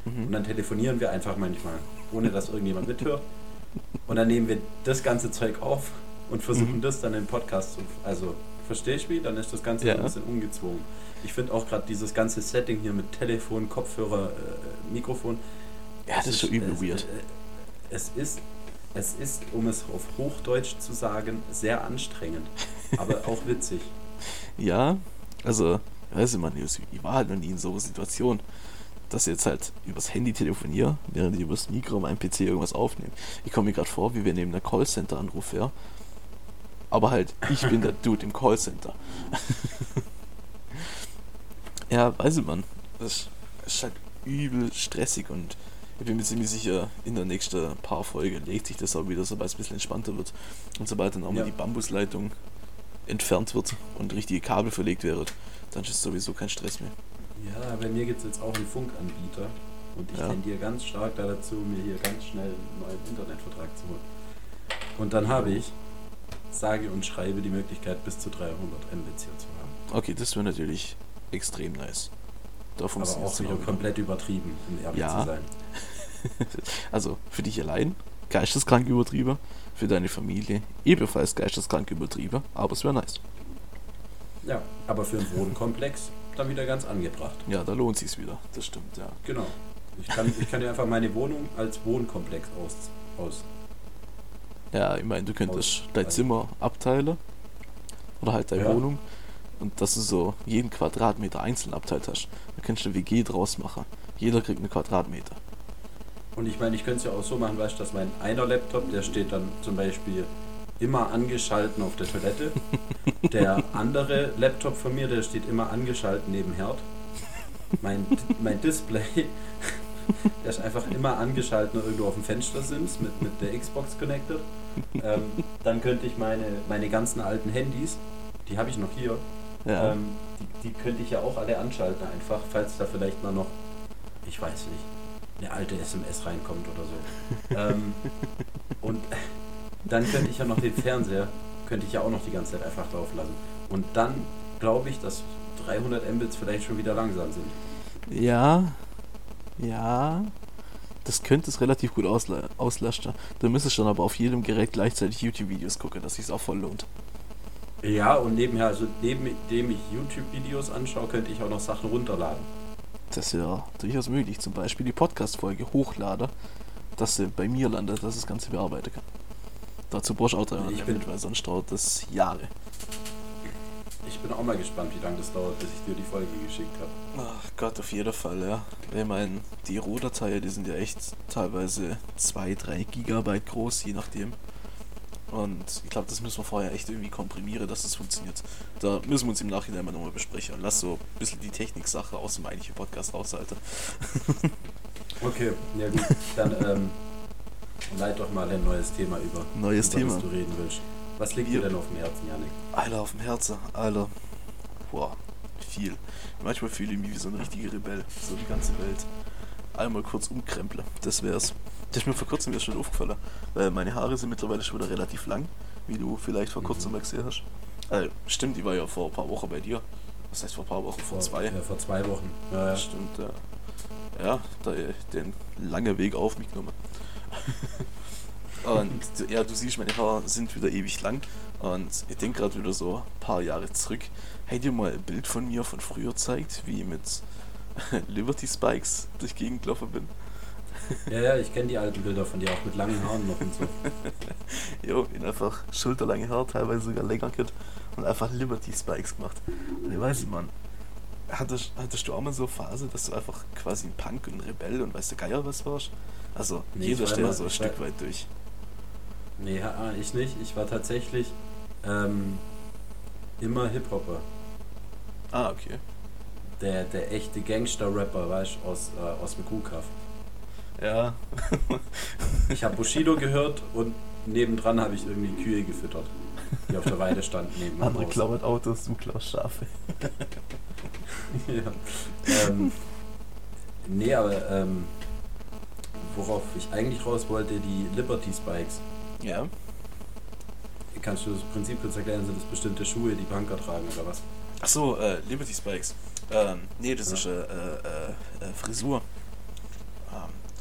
Mhm. Und dann telefonieren wir einfach manchmal, ohne dass irgendjemand mithört. Und dann nehmen wir das ganze Zeug auf und versuchen mhm. das dann im Podcast zu. Also, verstehst du mich? Dann ist das Ganze ja. ein bisschen ungezwungen. Ich finde auch gerade dieses ganze Setting hier mit Telefon, Kopfhörer, äh, Mikrofon. Ja, das ist so übel es, weird. Äh, es ist, es ist, um es auf Hochdeutsch zu sagen, sehr anstrengend, aber auch witzig. [laughs] Ja, also, weiß ich man, ich war halt noch nie in so einer Situation, dass ich jetzt halt übers Handy telefoniere, während ich übers Mikro meinem PC irgendwas aufnehme. Ich komme mir gerade vor, wie wir neben der Callcenter-Anruf her. Aber halt, ich bin der [laughs] Dude im Callcenter. [laughs] ja, weiß ich man. Das ist halt übel stressig und ich bin mir ziemlich sicher, in der nächsten paar Folge legt sich das auch wieder, sobald es ein bisschen entspannter wird. Und sobald dann auch ja. mal die Bambusleitung entfernt wird und richtige Kabel verlegt werden, dann ist es sowieso kein Stress mehr. Ja, bei mir gibt es jetzt auch einen Funkanbieter und ich ja. tendiere ganz stark dazu, mir hier ganz schnell einen neuen Internetvertrag zu holen. Und dann habe ich, sage und schreibe, die Möglichkeit bis zu 300 Mbit hier zu haben. Okay, das wäre natürlich extrem nice. Da Aber auch wieder komplett übertrieben, um ehrlich ja. zu sein. [laughs] also für dich allein geisteskrank übertrieben, für deine Familie ebenfalls geisteskrank übertrieben, aber es wäre nice. Ja, aber für einen Wohnkomplex dann wieder ganz angebracht. Ja, da lohnt sich's wieder, das stimmt, ja. Genau. Ich kann, ich kann dir einfach meine Wohnung als Wohnkomplex aus. aus ja, ich meine, du könntest aus, dein also Zimmer abteilen oder halt deine ja. Wohnung und dass du so jeden Quadratmeter einzeln abteilt hast. Dann kannst du eine WG draus machen. Jeder kriegt einen Quadratmeter. Und ich meine, ich könnte es ja auch so machen, weißt du, dass mein einer Laptop, der steht dann zum Beispiel immer angeschalten auf der Toilette. [laughs] Der andere Laptop von mir, der steht immer angeschalten neben Herd. Mein, mein Display, [laughs] der ist einfach immer angeschalten irgendwo auf dem Fenstersims mit, mit der Xbox connected. Ähm, dann könnte ich meine, meine ganzen alten Handys, die habe ich noch hier, ja. ähm, die, die könnte ich ja auch alle anschalten einfach, falls da vielleicht mal noch, ich weiß nicht, eine alte SMS reinkommt oder so. [laughs] ähm, und dann könnte ich ja noch den Fernseher, könnte ich ja auch noch die ganze Zeit einfach laufen lassen. Und dann glaube ich, dass 300 Mbits vielleicht schon wieder langsam sind. Ja, ja, das könnte es relativ gut ausla auslasten. Du müsstest dann aber auf jedem Gerät gleichzeitig YouTube-Videos gucken, dass sich auch voll lohnt. Ja, und nebenher, also neben dem ich YouTube-Videos anschaue, könnte ich auch noch Sachen runterladen. Das ist ja durchaus möglich. Zum Beispiel die Podcast-Folge hochlade, dass sie bei mir landet, dass das Ganze bearbeiten kann. Dazu brauchst du auch 300 ich bin, weil sonst dauert das Jahre. Ich bin auch mal gespannt, wie lange das dauert, bis ich dir die Folge geschickt habe. Ach Gott, auf jeden Fall, ja. Ich meine, die Rohdateien, die sind ja echt teilweise 2, 3 Gigabyte groß, je nachdem. Und ich glaube, das müssen wir vorher echt irgendwie komprimieren, dass das funktioniert. Da müssen wir uns im Nachhinein mal nochmal besprechen. Lass so ein bisschen die Technik-Sache aus dem eigentlichen Podcast aushalten. [laughs] okay, ja gut. Dann ähm, leit doch mal ein neues Thema über. Neues über Thema. Was du reden willst. Was liegt dir denn auf dem Herzen, Janik? Alter, auf dem Herzen, Alter. Boah, viel. Manchmal fühle ich mich wie so ein richtiger Rebell. So die ganze Welt einmal kurz umkremple. Das wär's. Das ist mir vor kurzem wieder schon aufgefallen. Weil meine Haare sind mittlerweile schon wieder relativ lang, wie du vielleicht vor kurzem mhm. gesehen hast. Äh, stimmt, die war ja vor ein paar Wochen bei dir. Was heißt vor ein paar Wochen? Vor, vor zwei? Ja, vor zwei Wochen. Ja, ja. Stimmt, ja. Ja, da den langen Weg auf mich genommen. [laughs] Und ja, du siehst, meine Haare sind wieder ewig lang. Und ich denke gerade wieder so ein paar Jahre zurück. Hey dir mal ein Bild von mir von früher zeigt, wie ich mit [laughs] Liberty Spikes durch Gegend gelaufen bin. Ja, ja, ich kenne die alten Bilder von dir auch mit langen Haaren noch und so. [laughs] jo, in einfach schulterlange Haare, teilweise sogar länger geht und einfach Liberty Spikes gemacht. Und ich weiß nicht, Mann. Hattest, hattest du auch mal so eine Phase, dass du einfach quasi ein Punk und ein Rebell und weißt du Geier was warst? Also, nee, jeder steht so ein Stück weit durch. Nee, ich nicht. Ich war tatsächlich ähm, immer Hip-Hopper. Ah, okay. Der, der echte Gangster-Rapper, weißt du, aus, äh, aus dem Kuhkaff. Ja. ich habe Bushido gehört und nebendran habe ich irgendwie Kühe gefüttert, die auf der Weide standen neben Andere klauen Autos, du klaust Schafe. [laughs] ja. Ähm, nee, aber ähm, worauf ich eigentlich raus wollte, die Liberty Spikes. Ja. Kannst du das Prinzip kurz erklären? Sind das bestimmte Schuhe, die Banker tragen oder was? Achso, äh, Liberty Spikes. Ähm, nee, das ja. ist äh, äh, äh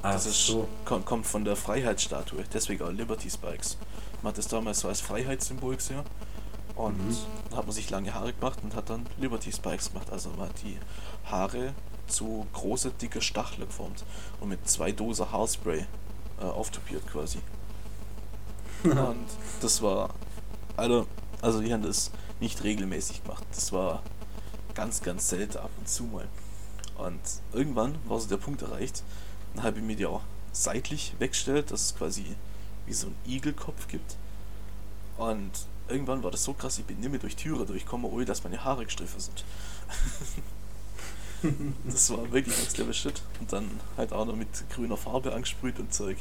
Frisur. Das ist, so. kommt, kommt von der Freiheitsstatue, deswegen auch Liberty Spikes. Man hat das damals so als Freiheitssymbol gesehen und mhm. hat man sich lange Haare gemacht und hat dann Liberty Spikes gemacht. Also man hat die Haare zu große, dicke Stachel geformt und mit zwei Dosen Haarspray äh, auftupiert quasi. [laughs] und das war, also, also die haben das nicht regelmäßig gemacht. Das war ganz, ganz selten ab und zu mal. Und irgendwann war so der Punkt erreicht, habe ich mir die auch seitlich weggestellt, dass es quasi wie so ein Igelkopf gibt. Und irgendwann war das so krass, ich bin nicht mehr durch Türe durchgekommen, ohne dass meine Haare gestriffen sind. [laughs] das war wirklich next level shit. Und dann halt auch noch mit grüner Farbe angesprüht und Zeug.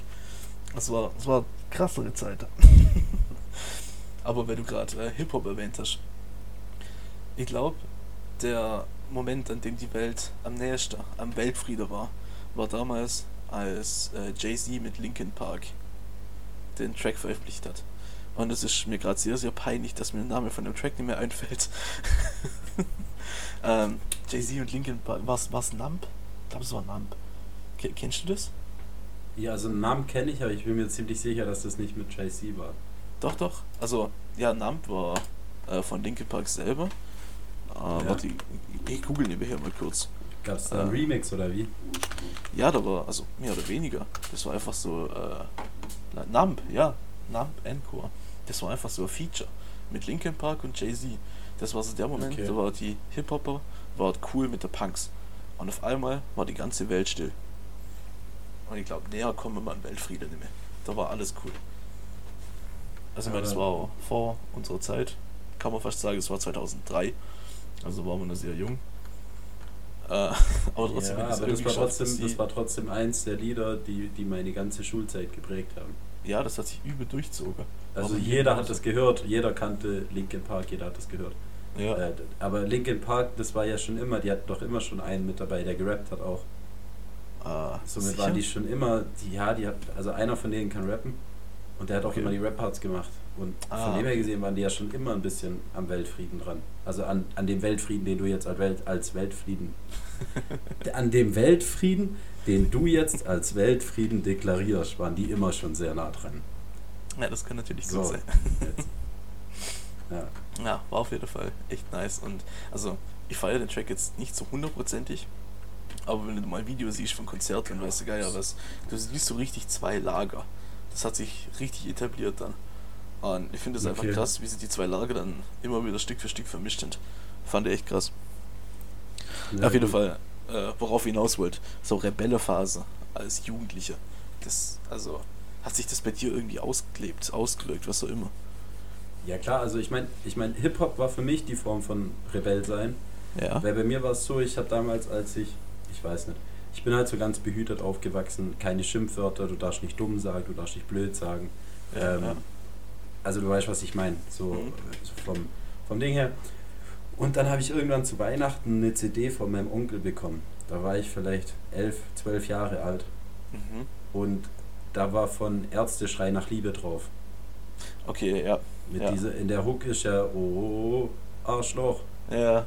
Das war, das war krassere Zeit. [laughs] Aber wenn du gerade äh, Hip-Hop erwähnt hast, ich glaube, der Moment, an dem die Welt am nächsten am Weltfrieden war, war damals, als äh, Jay-Z mit Linkin Park den Track veröffentlicht hat. Und es ist mir gerade sehr, sehr peinlich, dass mir der Name von dem Track nicht mehr einfällt. [laughs] ähm, Jay-Z und Linkin Park, was es Nump? Ich glaube, es war Nump. K kennst du das? Ja, also Namen kenne ich, aber ich bin mir ziemlich sicher, dass das nicht mit Jay-Z war. Doch, doch. Also, ja, Nump war äh, von Linkin Park selber. Äh, ja. Warte, ich, ich google nebenher mal kurz. Gab es da einen äh, Remix oder wie? Ja, da war, also mehr oder weniger. Das war einfach so, äh, Nump, ja, Nump Encore. Das war einfach so ein Feature mit Linkin Park und Jay-Z. Das war so der Moment, okay. da war die Hip-Hopper, war cool mit der Punks. Und auf einmal war die ganze Welt still. Und ich glaube, näher kommen wir an Weltfrieden nicht mehr. Da war alles cool. Also, ich meine, das war vor unserer Zeit. Kann man fast sagen, es war 2003. Also waren wir noch sehr jung. Äh, [laughs] aber trotzdem, ja, aber das war trotzdem, das war trotzdem eins der Lieder, die, die meine ganze Schulzeit geprägt haben. Ja, das hat sich übel durchzogen. Also aber jeder hat das gehört, jeder kannte Linkin Park, jeder hat das gehört. Ja. Äh, aber Linkin Park, das war ja schon immer, die hatten doch immer schon einen mit dabei, der gerappt hat auch. Ah, Somit sicher? waren die schon immer, die, ja, die hat, also einer von denen kann rappen und der hat auch okay. immer die Rap-Parts gemacht. Und ah, von dem her gesehen waren die ja schon immer ein bisschen am Weltfrieden dran. Also an, an dem Weltfrieden, den du jetzt als, Welt, als Weltfrieden. [laughs] an dem Weltfrieden, den du jetzt als Weltfrieden deklarierst, waren die immer schon sehr nah dran. Ja, das kann natürlich so, sein. [laughs] ja. ja, war auf jeden Fall echt nice. Und also, ich feiere den Track jetzt nicht so hundertprozentig. Aber wenn du mal ein Video siehst von Konzerten, weißt du geil, was, du siehst so richtig zwei Lager. Das hat sich richtig etabliert dann. Und ich finde es okay. einfach krass, wie sie die zwei Lager dann immer wieder Stück für Stück vermischt sind. Fand ich echt krass. Ja, Auf jeden gut. Fall, äh, worauf ich hinaus wollte, so Rebellephase als Jugendlicher. Das, also, hat sich das bei dir irgendwie ausgelebt, ausgewirkt, was auch immer? Ja klar, also ich meine, ich mein, Hip-Hop war für mich die Form von Rebell sein. Ja. Weil bei mir war es so, ich habe damals, als ich, ich weiß nicht, ich bin halt so ganz behütet aufgewachsen, keine Schimpfwörter, du darfst nicht dumm sagen, du darfst nicht blöd sagen. Ja, ähm, ja. Also du weißt, was ich meine, so, mhm. so, vom, vom Ding her. Und dann habe ich irgendwann zu Weihnachten eine CD von meinem Onkel bekommen. Da war ich vielleicht elf, zwölf Jahre alt. Mhm. Und da war von Ärzteschrei nach Liebe drauf. Okay, ja. Mit ja. Dieser, in der Hook ist ja, oh, Arschloch, Ja.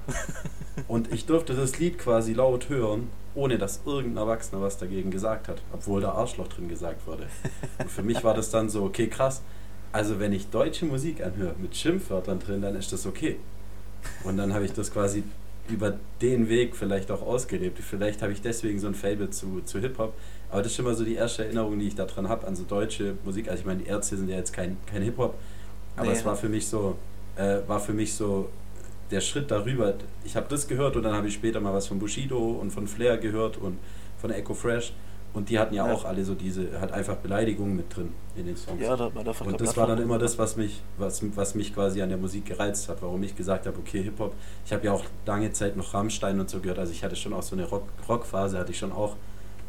und ich durfte das Lied quasi laut hören, ohne dass irgendein Erwachsener was dagegen gesagt hat, obwohl da Arschloch drin gesagt wurde. Und für mich war das dann so, okay, krass. Also wenn ich deutsche Musik anhöre mit Schimpfwörtern drin, dann ist das okay. Und dann habe ich das quasi über den Weg vielleicht auch ausgelebt. Vielleicht habe ich deswegen so ein Fable zu, zu Hip-Hop. Aber das ist schon mal so die erste Erinnerung, die ich daran habe, an so deutsche Musik. Also ich meine, die Ärzte sind ja jetzt kein, kein Hip-Hop, aber nee. es war für mich so, äh, war für mich so der Schritt darüber. Ich habe das gehört und dann habe ich später mal was von Bushido und von Flair gehört und von Echo Fresh. Und die hatten ja, ja, auch alle so diese, hat einfach Beleidigungen mit drin in den Songs. Ja, da, da und das war dann immer das, was mich, was, was mich quasi an der Musik gereizt hat, warum ich gesagt habe, okay, Hip-Hop. Ich habe ja auch lange Zeit noch Rammstein und so gehört, also ich hatte schon auch so eine Rock, Rockphase, hatte ich schon auch.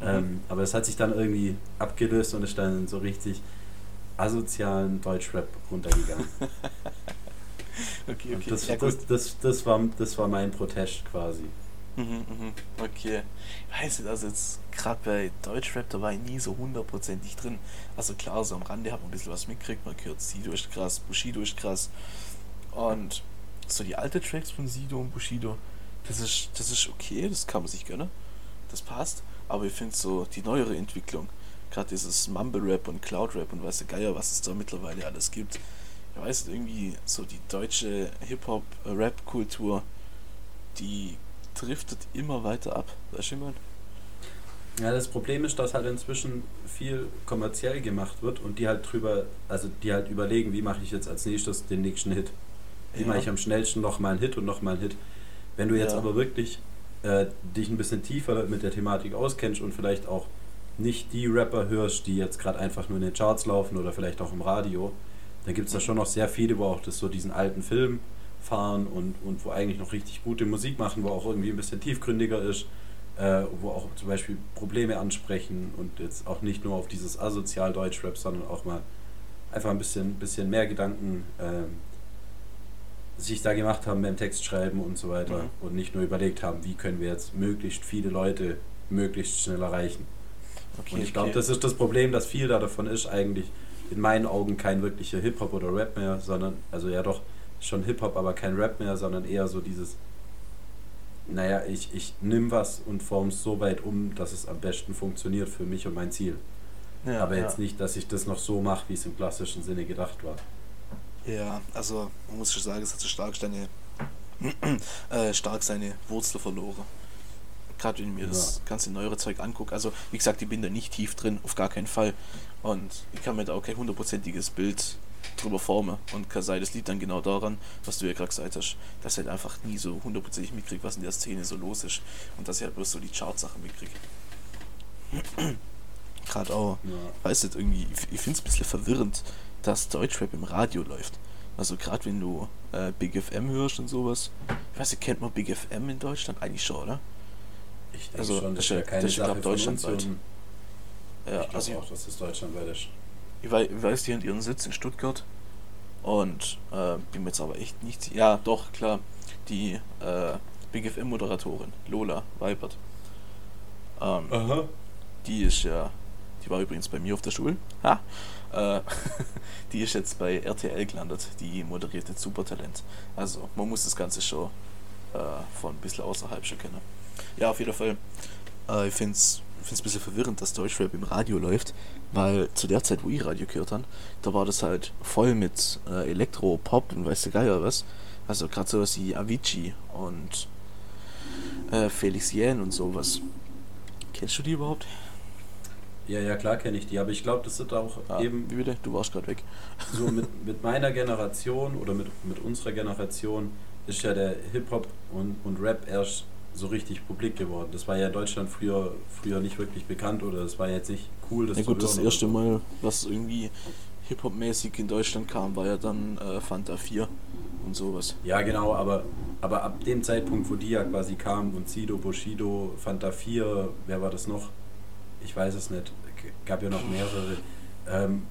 Mhm. Ähm, aber es hat sich dann irgendwie abgelöst und ist dann so richtig asozialen Deutschrap runtergegangen. [laughs] okay, okay. Das, ja, das, das, das, war, das war mein Protest quasi. Mhm, mhm. Okay. Ich weiß nicht, also jetzt gerade bei Deutschrap, da war ich nie so hundertprozentig drin. Also klar, so am Rande hat man ein bisschen was mitgekriegt, man gehört Sido ist krass, Bushido ist krass. Und so die alte Tracks von Sido und Bushido, das ist, das ist okay, das kann man sich gönnen. Das passt. Aber ich finde so die neuere Entwicklung, gerade dieses Mumble Rap und Cloud Rap und weiß der Geier, was es da mittlerweile alles gibt. Ich weiß irgendwie so die deutsche Hip-Hop-Rap-Kultur, die driftet immer weiter ab. Weißt du, Ja, das Problem ist, dass halt inzwischen viel kommerziell gemacht wird und die halt drüber, also die halt überlegen, wie mache ich jetzt als nächstes den nächsten Hit. Wie ja. mache ich am schnellsten nochmal einen Hit und nochmal einen Hit. Wenn du jetzt ja. aber wirklich äh, dich ein bisschen tiefer mit der Thematik auskennst und vielleicht auch nicht die Rapper hörst, die jetzt gerade einfach nur in den Charts laufen oder vielleicht auch im Radio, dann gibt es da schon noch sehr viele, wo auch das so diesen alten Film fahren und, und wo eigentlich noch richtig gute Musik machen, wo auch irgendwie ein bisschen tiefgründiger ist, äh, wo auch zum Beispiel Probleme ansprechen und jetzt auch nicht nur auf dieses asozial Deutschrap, sondern auch mal einfach ein bisschen, bisschen mehr Gedanken äh, sich da gemacht haben beim Textschreiben und so weiter mhm. und nicht nur überlegt haben, wie können wir jetzt möglichst viele Leute möglichst schnell erreichen. Okay, und ich glaube, okay. das ist das Problem, dass viel da davon ist eigentlich in meinen Augen kein wirklicher Hip-Hop oder Rap mehr, sondern, also ja doch, schon Hip-Hop, aber kein Rap mehr, sondern eher so dieses, naja, ich, ich nimm was und form es so weit um, dass es am besten funktioniert für mich und mein Ziel. Ja, aber jetzt ja. nicht, dass ich das noch so mache, wie es im klassischen Sinne gedacht war. Ja, also man muss schon sagen, es hat so stark seine, [clears throat] äh, stark seine Wurzel verloren. Gerade wenn ich mir ja. das ganze neuere Zeug angucke. Also, wie gesagt, ich bin da nicht tief drin, auf gar keinen Fall. Und ich kann mir da auch kein hundertprozentiges Bild drüber formen und kann sein, das liegt dann genau daran, was du ja gerade gesagt hast, dass ich halt einfach nie so hundertprozentig mitkriege, was in der Szene so los ist und dass ich halt bloß so die Chartsachen mitkriege. [clears throat] gerade auch, ja. weißt du, irgendwie, ich, ich finde es ein bisschen verwirrend, dass Deutschrap im Radio läuft. Also gerade wenn du äh, Big FM hörst und sowas. Ich weiß nicht, kennt man Big FM in Deutschland? Eigentlich schon, oder? Ich denke also, schon, das ist ja keine das ist, Sache deutschlandweit. Ja, ich also auch, dass das deutschlandweit ist. Ich weiß, ich weiß, die haben ihren Sitz in Stuttgart. Und äh, bin mir jetzt aber echt nicht. Ja, doch, klar. Die äh, Big FM Moderatorin, Lola Weibert. Ähm, Aha. Die ist ja. Die war übrigens bei mir auf der Schule. Ha! Äh, [laughs] die ist jetzt bei RTL gelandet. Die moderiert jetzt Supertalent. Also, man muss das Ganze schon äh, von ein bisschen außerhalb schon kennen. Ja, auf jeden Fall. Äh, ich finde es ein bisschen verwirrend, dass Deutschrap im Radio läuft, weil zu der Zeit, wo ich Radio gehört habe, da war das halt voll mit äh, Elektro, Pop und weiß der Geier was. Also gerade sowas wie Avicii und äh, Felix Jähn und sowas. Kennst du die überhaupt? Ja, ja, klar kenne ich die, aber ich glaube, das sind auch ah, eben. Wie bitte? Du warst gerade weg. [laughs] So mit, mit meiner Generation oder mit, mit unserer Generation ist ja der Hip-Hop und, und Rap erst so richtig publik geworden. Das war ja in Deutschland früher, früher nicht wirklich bekannt oder es war jetzt nicht cool, das ja, gut, das erste Mal, was irgendwie Hip-Hop-mäßig in Deutschland kam, war ja dann äh, Fanta 4 und sowas. Ja, genau, aber, aber ab dem Zeitpunkt, wo die ja quasi kamen und Sido, Bushido, Fanta 4, wer war das noch? Ich weiß es nicht, gab ja noch mehrere. Ähm,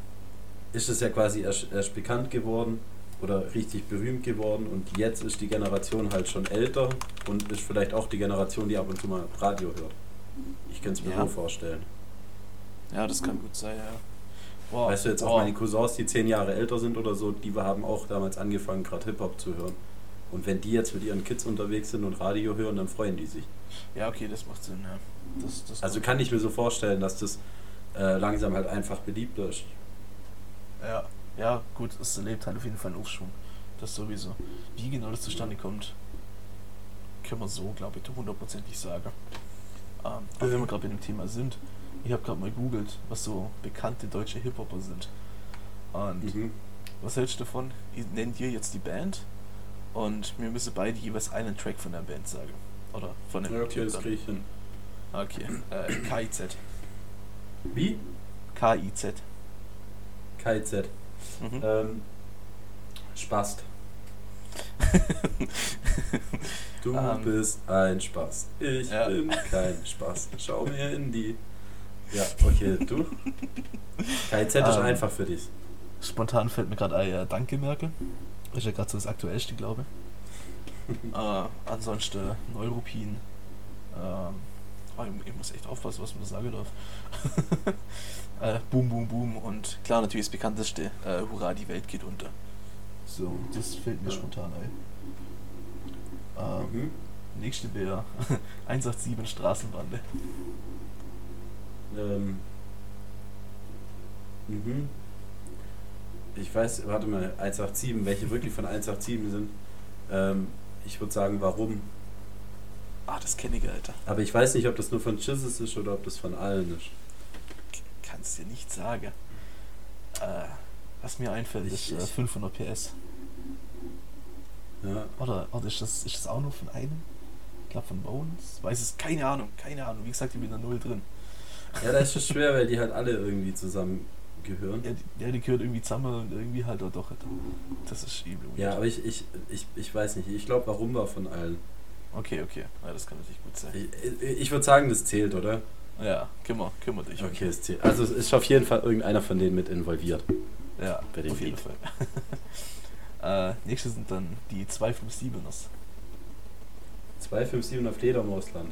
ist es ja quasi erst, erst bekannt geworden oder richtig berühmt geworden und jetzt ist die Generation halt schon älter und ist vielleicht auch die Generation, die ab und zu mal Radio hört. Ich kann es mir ja. so vorstellen. Ja, das kann gut sein, ja. Wow. Weißt du jetzt wow. auch meine Cousins, die zehn Jahre älter sind oder so, die haben auch damals angefangen, gerade Hip-Hop zu hören. Und wenn die jetzt mit ihren Kids unterwegs sind und Radio hören, dann freuen die sich. Ja, okay, das macht Sinn, ja. Das, das Also kann ich mir so vorstellen, dass das äh, langsam halt einfach beliebter ist. Ja, ja, gut, es erlebt halt auf jeden Fall einen Aufschwung. Das sowieso. Wie genau das zustande kommt, können wir so, glaube ich, hundertprozentig sagen. Ähm, aber wenn wir gerade bei dem Thema sind, ich habe gerade mal googelt, was so bekannte deutsche Hip-Hopper sind. Und Mhm. was hältst du davon? Ich nenne dir jetzt die Band und wir müssen beide jeweils einen Track von der Band sagen. Oder von dem Ja, okay, Typ das kriege ich hin. Okay, äh, KIZ. Wie? KIZ. KZ. Mhm. Ähm, Spast. [laughs] Du Ähm. bist ein Spaß. Ich Ja. bin kein Spaß. Schau mir in die. Ja, okay, du? [laughs] KZ ist Ähm. einfach für dich. Spontan fällt mir gerade ein, äh, Danke Merkel. Ist ja gerade so das aktuellste, glaube ich. [laughs] äh, ansonsten Neuruppin. Ähm, oh, ich, ich muss echt aufpassen, was man da sagen darf. Äh, boom, boom, boom. Und klar, natürlich das bekannteste, äh, Hurra, die Welt geht unter. So, das fällt mir spontan ein. Ähm, Mhm. Nächste wäre [laughs] 187 Straßenbande. Ähm. Mhm. Ich weiß, warte mal, 187, welche wirklich von 187 sind. Ähm, ich würde sagen, warum? Ah, das kenne ich, Alter. Aber ich weiß nicht, ob das nur von Chizzes ist oder ob das von allen ist. K- Kannst dir nicht sagen. Äh, was mir einfällt, Ich- ist äh, ich- 500 PS. Ja. Oder, oder ist, das, ist das auch nur von einem? Ich glaube von Bones? Weiß es, keine Ahnung, keine Ahnung. Wie gesagt, ich bin da null drin. ja, da ist es schwer, weil die halt alle irgendwie zusammen gehören. Ja, die, ja, die gehört irgendwie zusammen und irgendwie halt auch doch. Das ist übel. Ja, aber ich, ich, ich, ich weiß nicht. Ich glaube, warum war von allen. Okay, okay. Ja, das kann natürlich gut sein. Ich, ich würde sagen, das zählt, oder? Ja, kümmer, kümmer dich. Okay, zählt. Also es ist auf jeden Fall irgendeiner von denen mit involviert. Ja, Bei dem auf jeden Lied. Fall. [laughs] äh, nächstes sind dann die 257ers. 257 auf Fledermausland.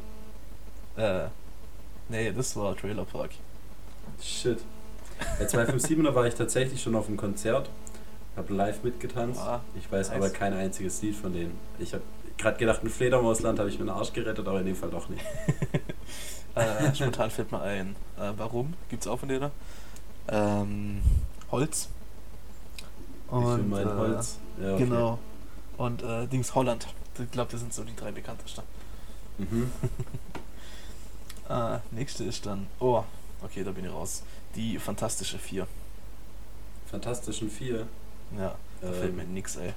Äh, nee, das war Trailer Park. Shit. Bei 257er war ich tatsächlich schon auf einem Konzert, habe live mitgetanzt. Ah, ich weiß nice. aber kein einziges Lied von denen. Ich habe gerade gedacht, in Fledermausland habe ich mir den Arsch gerettet, aber in dem Fall doch nicht. [laughs] Äh, spontan fällt mir ein. Äh, warum? Gibt's auch von denen? Ähm, Holz. ich für mein äh, Holz. Ja, okay. Genau. Und äh, Dings Holland. Ich glaube, das sind so die drei bekanntesten. Mhm. [laughs] Äh, nächste ist dann. Oh, okay, da bin ich raus. Die Fantastische Vier. Fantastischen Vier. Ja, da fällt mir Ähm, nix ein.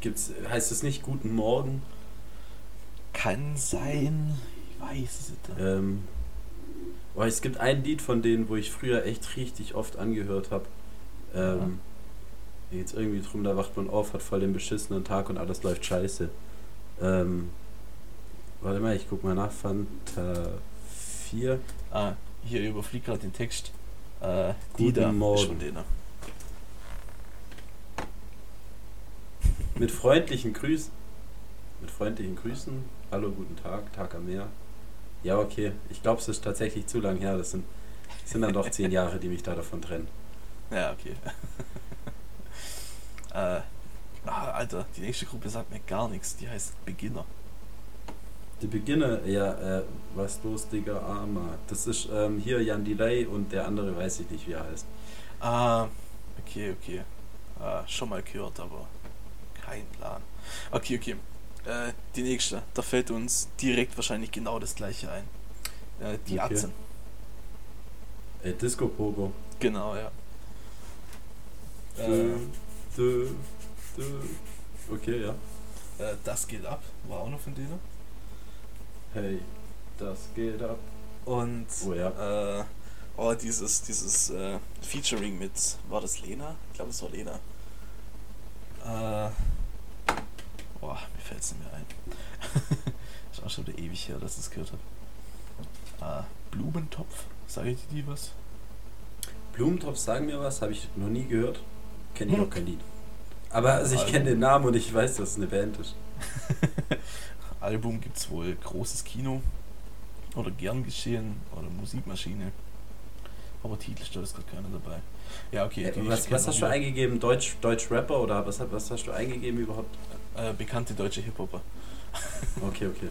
gibt's, heißt es nicht Guten Morgen? Kann sein. Ich weiß es nicht. Ähm, oh, es gibt ein Lied von denen, wo ich früher echt richtig oft angehört habe. Ähm, Hier geht's irgendwie drum, da wacht man auf, hat voll den beschissenen Tag und alles läuft scheiße. Ähm, warte mal, ich guck mal nach. Fanta 4. Ah, hier überfliegt gerade den Text. Äh, Guten die da Morgen. Mit freundlichen Grüßen. Mit freundlichen Grüßen. Hallo, guten Tag, Tag am Meer. Ja, okay. Ich glaube, es ist tatsächlich zu lang her. Das sind, das sind dann doch zehn Jahre, die mich da davon trennen. Ja, okay. [laughs] äh, ah, Alter, die nächste Gruppe sagt mir gar nichts. Die heißt Beginner. Die Beginner, ja, äh, was los, Digga, Arma. Das ist ähm, hier Jan Delay und der andere weiß ich nicht, wie er heißt. Ah, okay, okay. Ah, schon mal gehört, aber kein Plan. Okay, okay. Äh, die nächste. Da fällt uns direkt wahrscheinlich genau das gleiche ein. Äh, die Okay. Atzen. Äh, Disco Pogo. Genau, ja. Äh, Dö, dö, dö. Okay, ja. äh, das geht ab. War auch noch von denen. Hey, das geht ab. Und Oh ja. äh, oh, dieses, dieses äh, Featuring mit, war das Lena? Ich glaube, es war Lena. Äh, boah, mir fällt es nicht mehr ein. [laughs] ist auch schon wieder ewig her, dass ich es gehört habe. Äh, Blumentopf, sage ich dir die was? Blumentopf sagen mir was, habe ich noch nie gehört. Kenne ich Hm. auch kein Lied. Aber also ich kenne den Namen und ich weiß, dass es eine Band ist. [laughs] Album gibt es wohl großes Kino oder gern geschehen oder Musikmaschine. Aber Titel steht ist gerade keiner dabei. Ja, okay. Äh, was, was hast du eingegeben? Deutsch, Deutsch Rapper oder was, was hast du eingegeben überhaupt? Äh, bekannte deutsche Hip-Hopper. Okay, okay.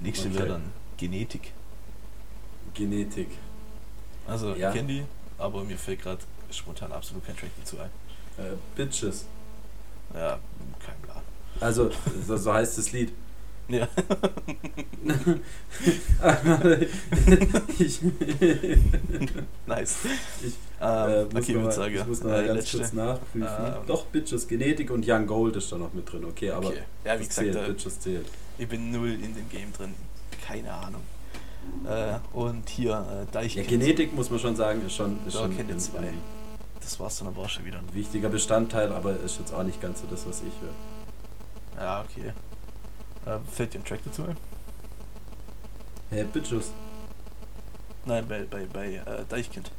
Nächste Okay. wäre dann Genetik. Genetik. Also, Ja. ich kenne die, aber mir fällt gerade spontan absolut kein Track dazu ein. Äh, Bitches. Ja, kein Plan. Also, so, heißt das Lied. [laughs] Ja. [laughs] [laughs] ich, nice. Ich, ähm, äh, okay, noch ich muss noch äh, ganz letzte. kurz nachprüfen. Ähm, Doch, Bitches, Genetik und Young Gold ist da noch mit drin, okay, aber okay. Ja, wie gesagt, zählt, äh, Bitches zählt. ich bin null in dem Game drin. Keine Ahnung. Äh, und hier, äh, Ja, Deichkind. Genetik muss man schon sagen, ist schon, ist Da schon ein, zwei. ein Das war's dann aber auch schon wieder. wichtiger Bestandteil, aber ist jetzt auch nicht ganz so das, was ich höre. Ja, okay. Äh, fällt dir ein Track dazu ein? Hey, Bitches. Nein, bei, bei, bei äh, Deichkind.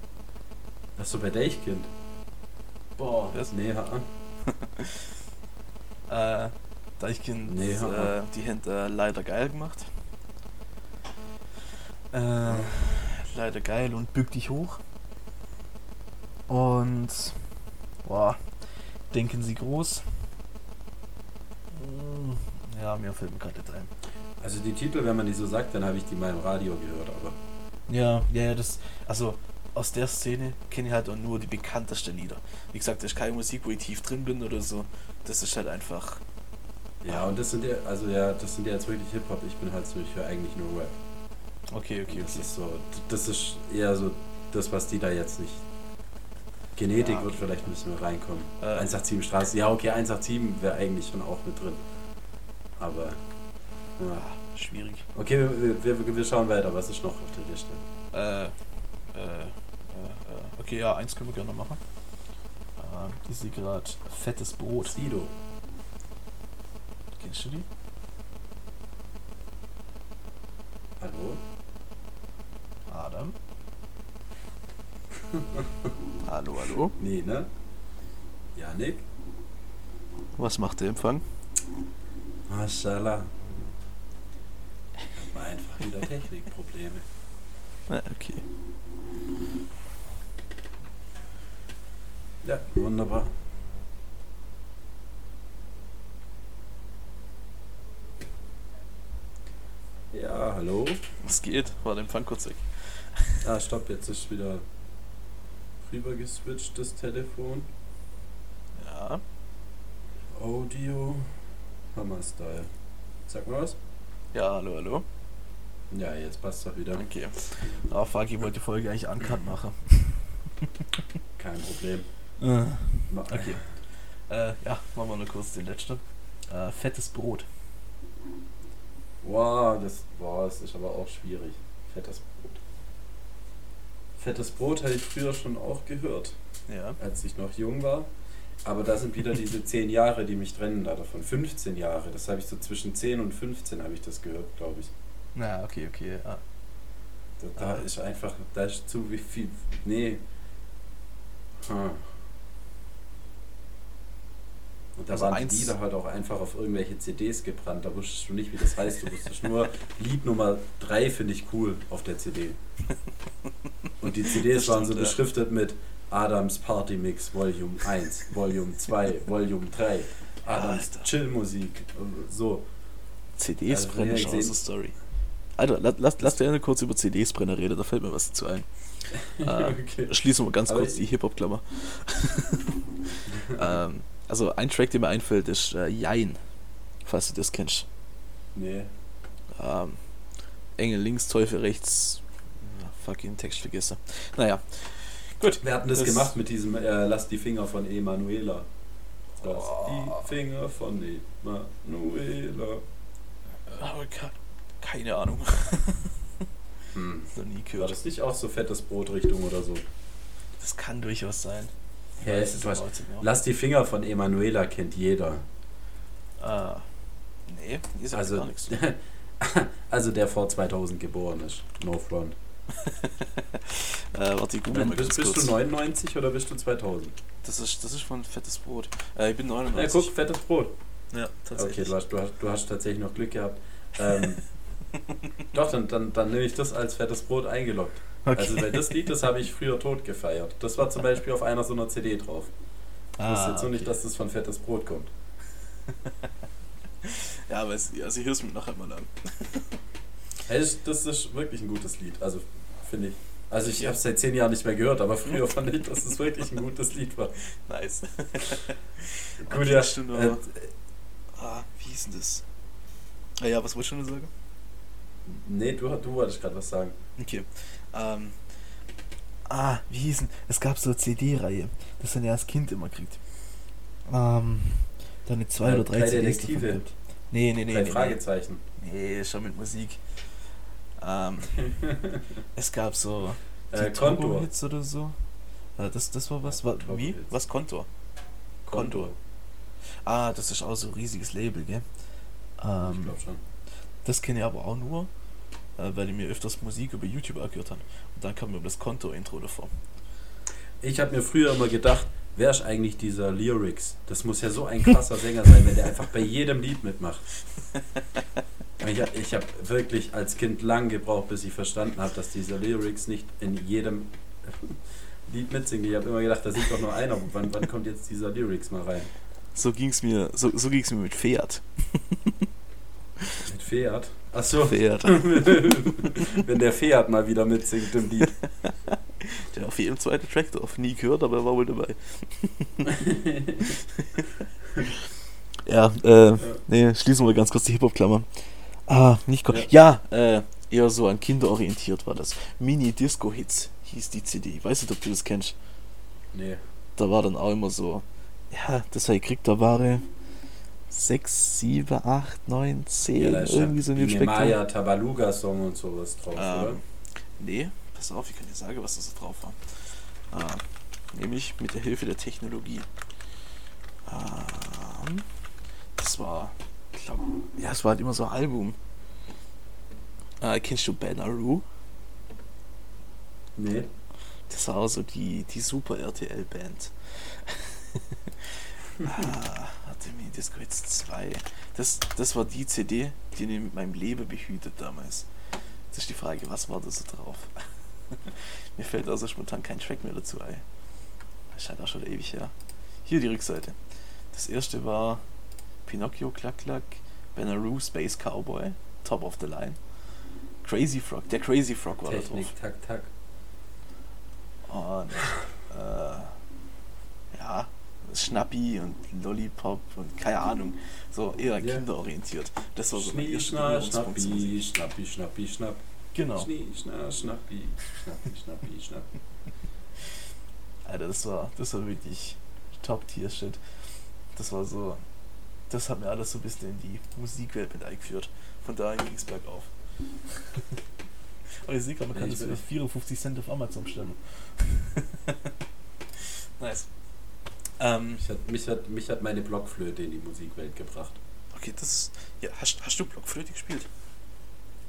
Achso, bei Deichkind. Boah, Was? nee, ha. [laughs] Äh, Deichkind, Nee, äh, haha. die haben äh, leider geil gemacht. Äh, leider geil und bück dich hoch. Und, boah, denken sie groß. Hm, Ja, mir fällt mir gerade nicht ein. Also die Titel, wenn man die so sagt, dann habe ich die mal im Radio gehört, aber Ja, ja, ja, das, also aus der Szene kenne ich halt auch nur die bekanntesten Lieder. Wie gesagt, das ist keine Musik, wo ich tief drin bin oder so. Das ist halt einfach, ja, und das sind ja, also ja, das sind ja jetzt wirklich Hip-Hop. Ich bin halt so, ich höre eigentlich nur Rap. okay, okay, Das okay. ist so, das ist eher so das, was die da jetzt nicht. Genetik Ja, wird okay. vielleicht ein bisschen mehr reinkommen. Äh, 187 Straße, ja okay, 187 wäre eigentlich schon auch mit drin. Aber, ja. ah, schwierig. Okay, wir, wir, wir schauen weiter, was ist noch auf der Liste? Äh, äh, okay, ja, eins können wir gerne noch machen. Äh, ich sehe gerade fettes Brot. Sido. Kennst du die? Hallo? Adam? [laughs] hallo, hallo. Nee, ne? Janik? Was macht der Empfang? Maschallah. Hat man einfach wieder Technikprobleme. [laughs] Ah, okay. Ja, wunderbar. Ja, hallo. Was geht? War der Empfang kurz weg? [laughs] Ah, stopp, jetzt ist wieder rüber geswitcht das Telefon. Ja. Audio. Hammer-Style. Sag mal was? Ja, hallo, hallo. Ja, jetzt passt doch wieder. Okay. Ah, fuck, ich wollte die Folge eigentlich uncut machen. Kein Problem. Äh, Ma- Okay. Äh, ja, machen wir nur kurz den letzten. Äh, fettes Brot. Wow, das, boah, das ist aber auch schwierig. Fettes Brot. Fettes Brot habe ich früher schon auch gehört, Ja. als ich noch jung war. Aber da sind wieder diese 10 Jahre, die mich trennen da davon. 15 Jahre. Das habe ich so zwischen 10 und 15 habe ich das gehört, glaube ich. Na, okay, okay. Ja. Da, da Ah. ist einfach, da ist zu wie viel. Nee. Hm. Und da Also waren die Lieder halt auch einfach auf irgendwelche CDs gebrannt. Da wusstest du nicht, wie das heißt. Du wusstest nur, [laughs] Lied Nummer 3 finde ich cool auf der CD. Und die CDs Das waren so stimmt, ja. beschriftet mit Adams Party Mix Volume 1, Volume 2, Volume 3, Adams Alter. Chillmusik. So. CDs Also, brennen ja, so Story. Alter, lass, lass, lass gerne kurz über CDs brennen reden, da fällt mir was dazu ein. [laughs] Äh, Okay. Schließen wir ganz Aber kurz die Hip-Hop-Klammer. [laughs] ähm, also ein Track, der mir einfällt, ist äh, Jein, falls du das kennst. Nee. Ähm, Engel links, Teufel rechts. Ja, fucking Text vergessen. Naja, gut. Wir hatten das, Das- gemacht mit diesem äh, Lass die Finger von Emanuela. Lass Oh. die Finger von Emanuela. Aber ke- keine Ahnung. Hm. [laughs] Nie War das nicht auch so fettes Brot-Richtung oder so? Das kann durchaus sein. Ja, es ist was-. Lass die Finger von Emanuela kennt jeder. Ah, nee, ihr sagt Also, gar nichts. [laughs] also der vor 2000 geboren ist. No front. [laughs] Äh, warte, ich google mal bist, bist du 99 oder bist du 2000? Das ist, das ist von Fettes Brot. Äh, ich bin Ja, 99. guck, fettes Brot. Ja, Okay, tatsächlich. du hast, du hast, du hast tatsächlich noch Glück gehabt. Ähm, [laughs] doch, dann, dann, dann nehme ich das als fettes Brot eingeloggt. Also weil das Lied, das habe ich früher tot gefeiert. Das war zum Beispiel auf einer so einer CD drauf. Ich wusste ah, jetzt nur nicht, okay. dass das von fettes Brot kommt. [laughs] ja, aber es, also ich höre es mir nachher mal an. [laughs] hey, das ist wirklich ein gutes Lied, also finde ich. Also ich habe es seit zehn Jahren nicht mehr gehört, aber früher fand ich, dass es wirklich ein gutes Lied war. [laughs] Nice. Gut, ja. Noch, Äh, ah, wie hieß denn das? Ah ja, was wolltest du noch sagen? nee, du, du wolltest gerade was sagen. Okay. Ähm, ah, wie hießen? Es gab so eine CD-Reihe, das man ja als Kind immer kriegt. Ähm, da eine zwei Äh, oder drei drei CDs Detektive. davon gibt. Nee, nee, nee. Drei nee, Fragezeichen. Nee, nee, schon mit Musik. Ähm, [laughs] es gab so Äh, die Kontor. Turbo-Hits oder so. Äh, das, das war was? War, wie? Was Kontor? Kontor. Ah, das ist auch so ein riesiges Label, gell? Ich Ähm, glaube schon. das kenne ich aber auch nur, weil ich mir öfters Musik über YouTube angehört habe. Und dann kam mir das Konto-Intro davor. Ich habe mir früher immer gedacht, wer ist eigentlich dieser Lyrics? Das muss ja so ein krasser [laughs] Sänger sein, wenn der einfach bei jedem Lied mitmacht. [laughs] Ich habe ich hab wirklich als Kind lang gebraucht, bis ich verstanden habe, dass dieser Lyrics nicht in jedem Lied mitsingt. Ich habe immer gedacht, da singt doch nur einer. Wann, wann kommt jetzt dieser Lyrics mal rein? So ging's mir, so, so ging's mir mit Fiat. [laughs] Mit Fiat? Achso, Fiat. wenn der Fiat mal wieder mitsingt im Lied. [laughs] Der auf jedem zweiten Track drauf. Nie gehört, aber er war wohl dabei. [laughs] ja, äh, nee, schließen wir ganz kurz die Hip-Hop-Klammern. Ah, nicht ko- Ja, äh, eher so an Kinder orientiert war das. Mini-Disco-Hits hieß die CD. Ich weiß nicht, ob du das kennst. Nee. Da war dann auch immer so, ja, das habe ich gekriegt, da waren 6, 7, 8, 9, 10, Ja, da ist irgendwie so ein Spektrum. Maya Tabaluga Song und sowas drauf, oder? Ähm, nee, pass auf, ich kann dir sagen, was das da drauf war. Ah, nämlich mit der Hilfe der Technologie. Ähm, das war, ich glaube, ja, es war halt immer so ein Album. Äh, kennst du Banaroo? Nee. Das war auch so die, die Super RTL-Band. [laughs] ah, warte mir, Disco jetzt 2. Das, das war die CD, die mich mit meinem Leben behütet damals. Jetzt ist die Frage, was war da so drauf? [laughs] mir fällt also spontan kein Track mehr dazu ein. Das scheint auch schon ewig her. Hier die Rückseite. Das erste war Pinocchio, Klack Klack, Benaroo, Space Cowboy, Top of the Line. Crazy Frog, der Crazy Frog war da drauf. Technik, tak, tak. Und äh, ja, Schnappi und Lollipop und keine Ahnung. So eher Ja. kinderorientiert. Das war so Schnie, erster schna, schnappi, schnappi, schnappi, schnapp. Genau. Schnie, schna, schnappi, schnappi, schnappi, schnapp. Alter, das war, das war wirklich Top-Tier-Shit. Das war so, das hat mir alles so ein bisschen in die Musikwelt mit eingeführt. Von daher ging es bergauf. [laughs] Aber ich sehe gerade, man kann das für 54 Cent auf Amazon bestellen. [laughs] nice. Ähm, Mich hat, mich, hat, mich hat meine Blockflöte in die Musikwelt gebracht. okay, das. Ja, hast, hast du Blockflöte gespielt?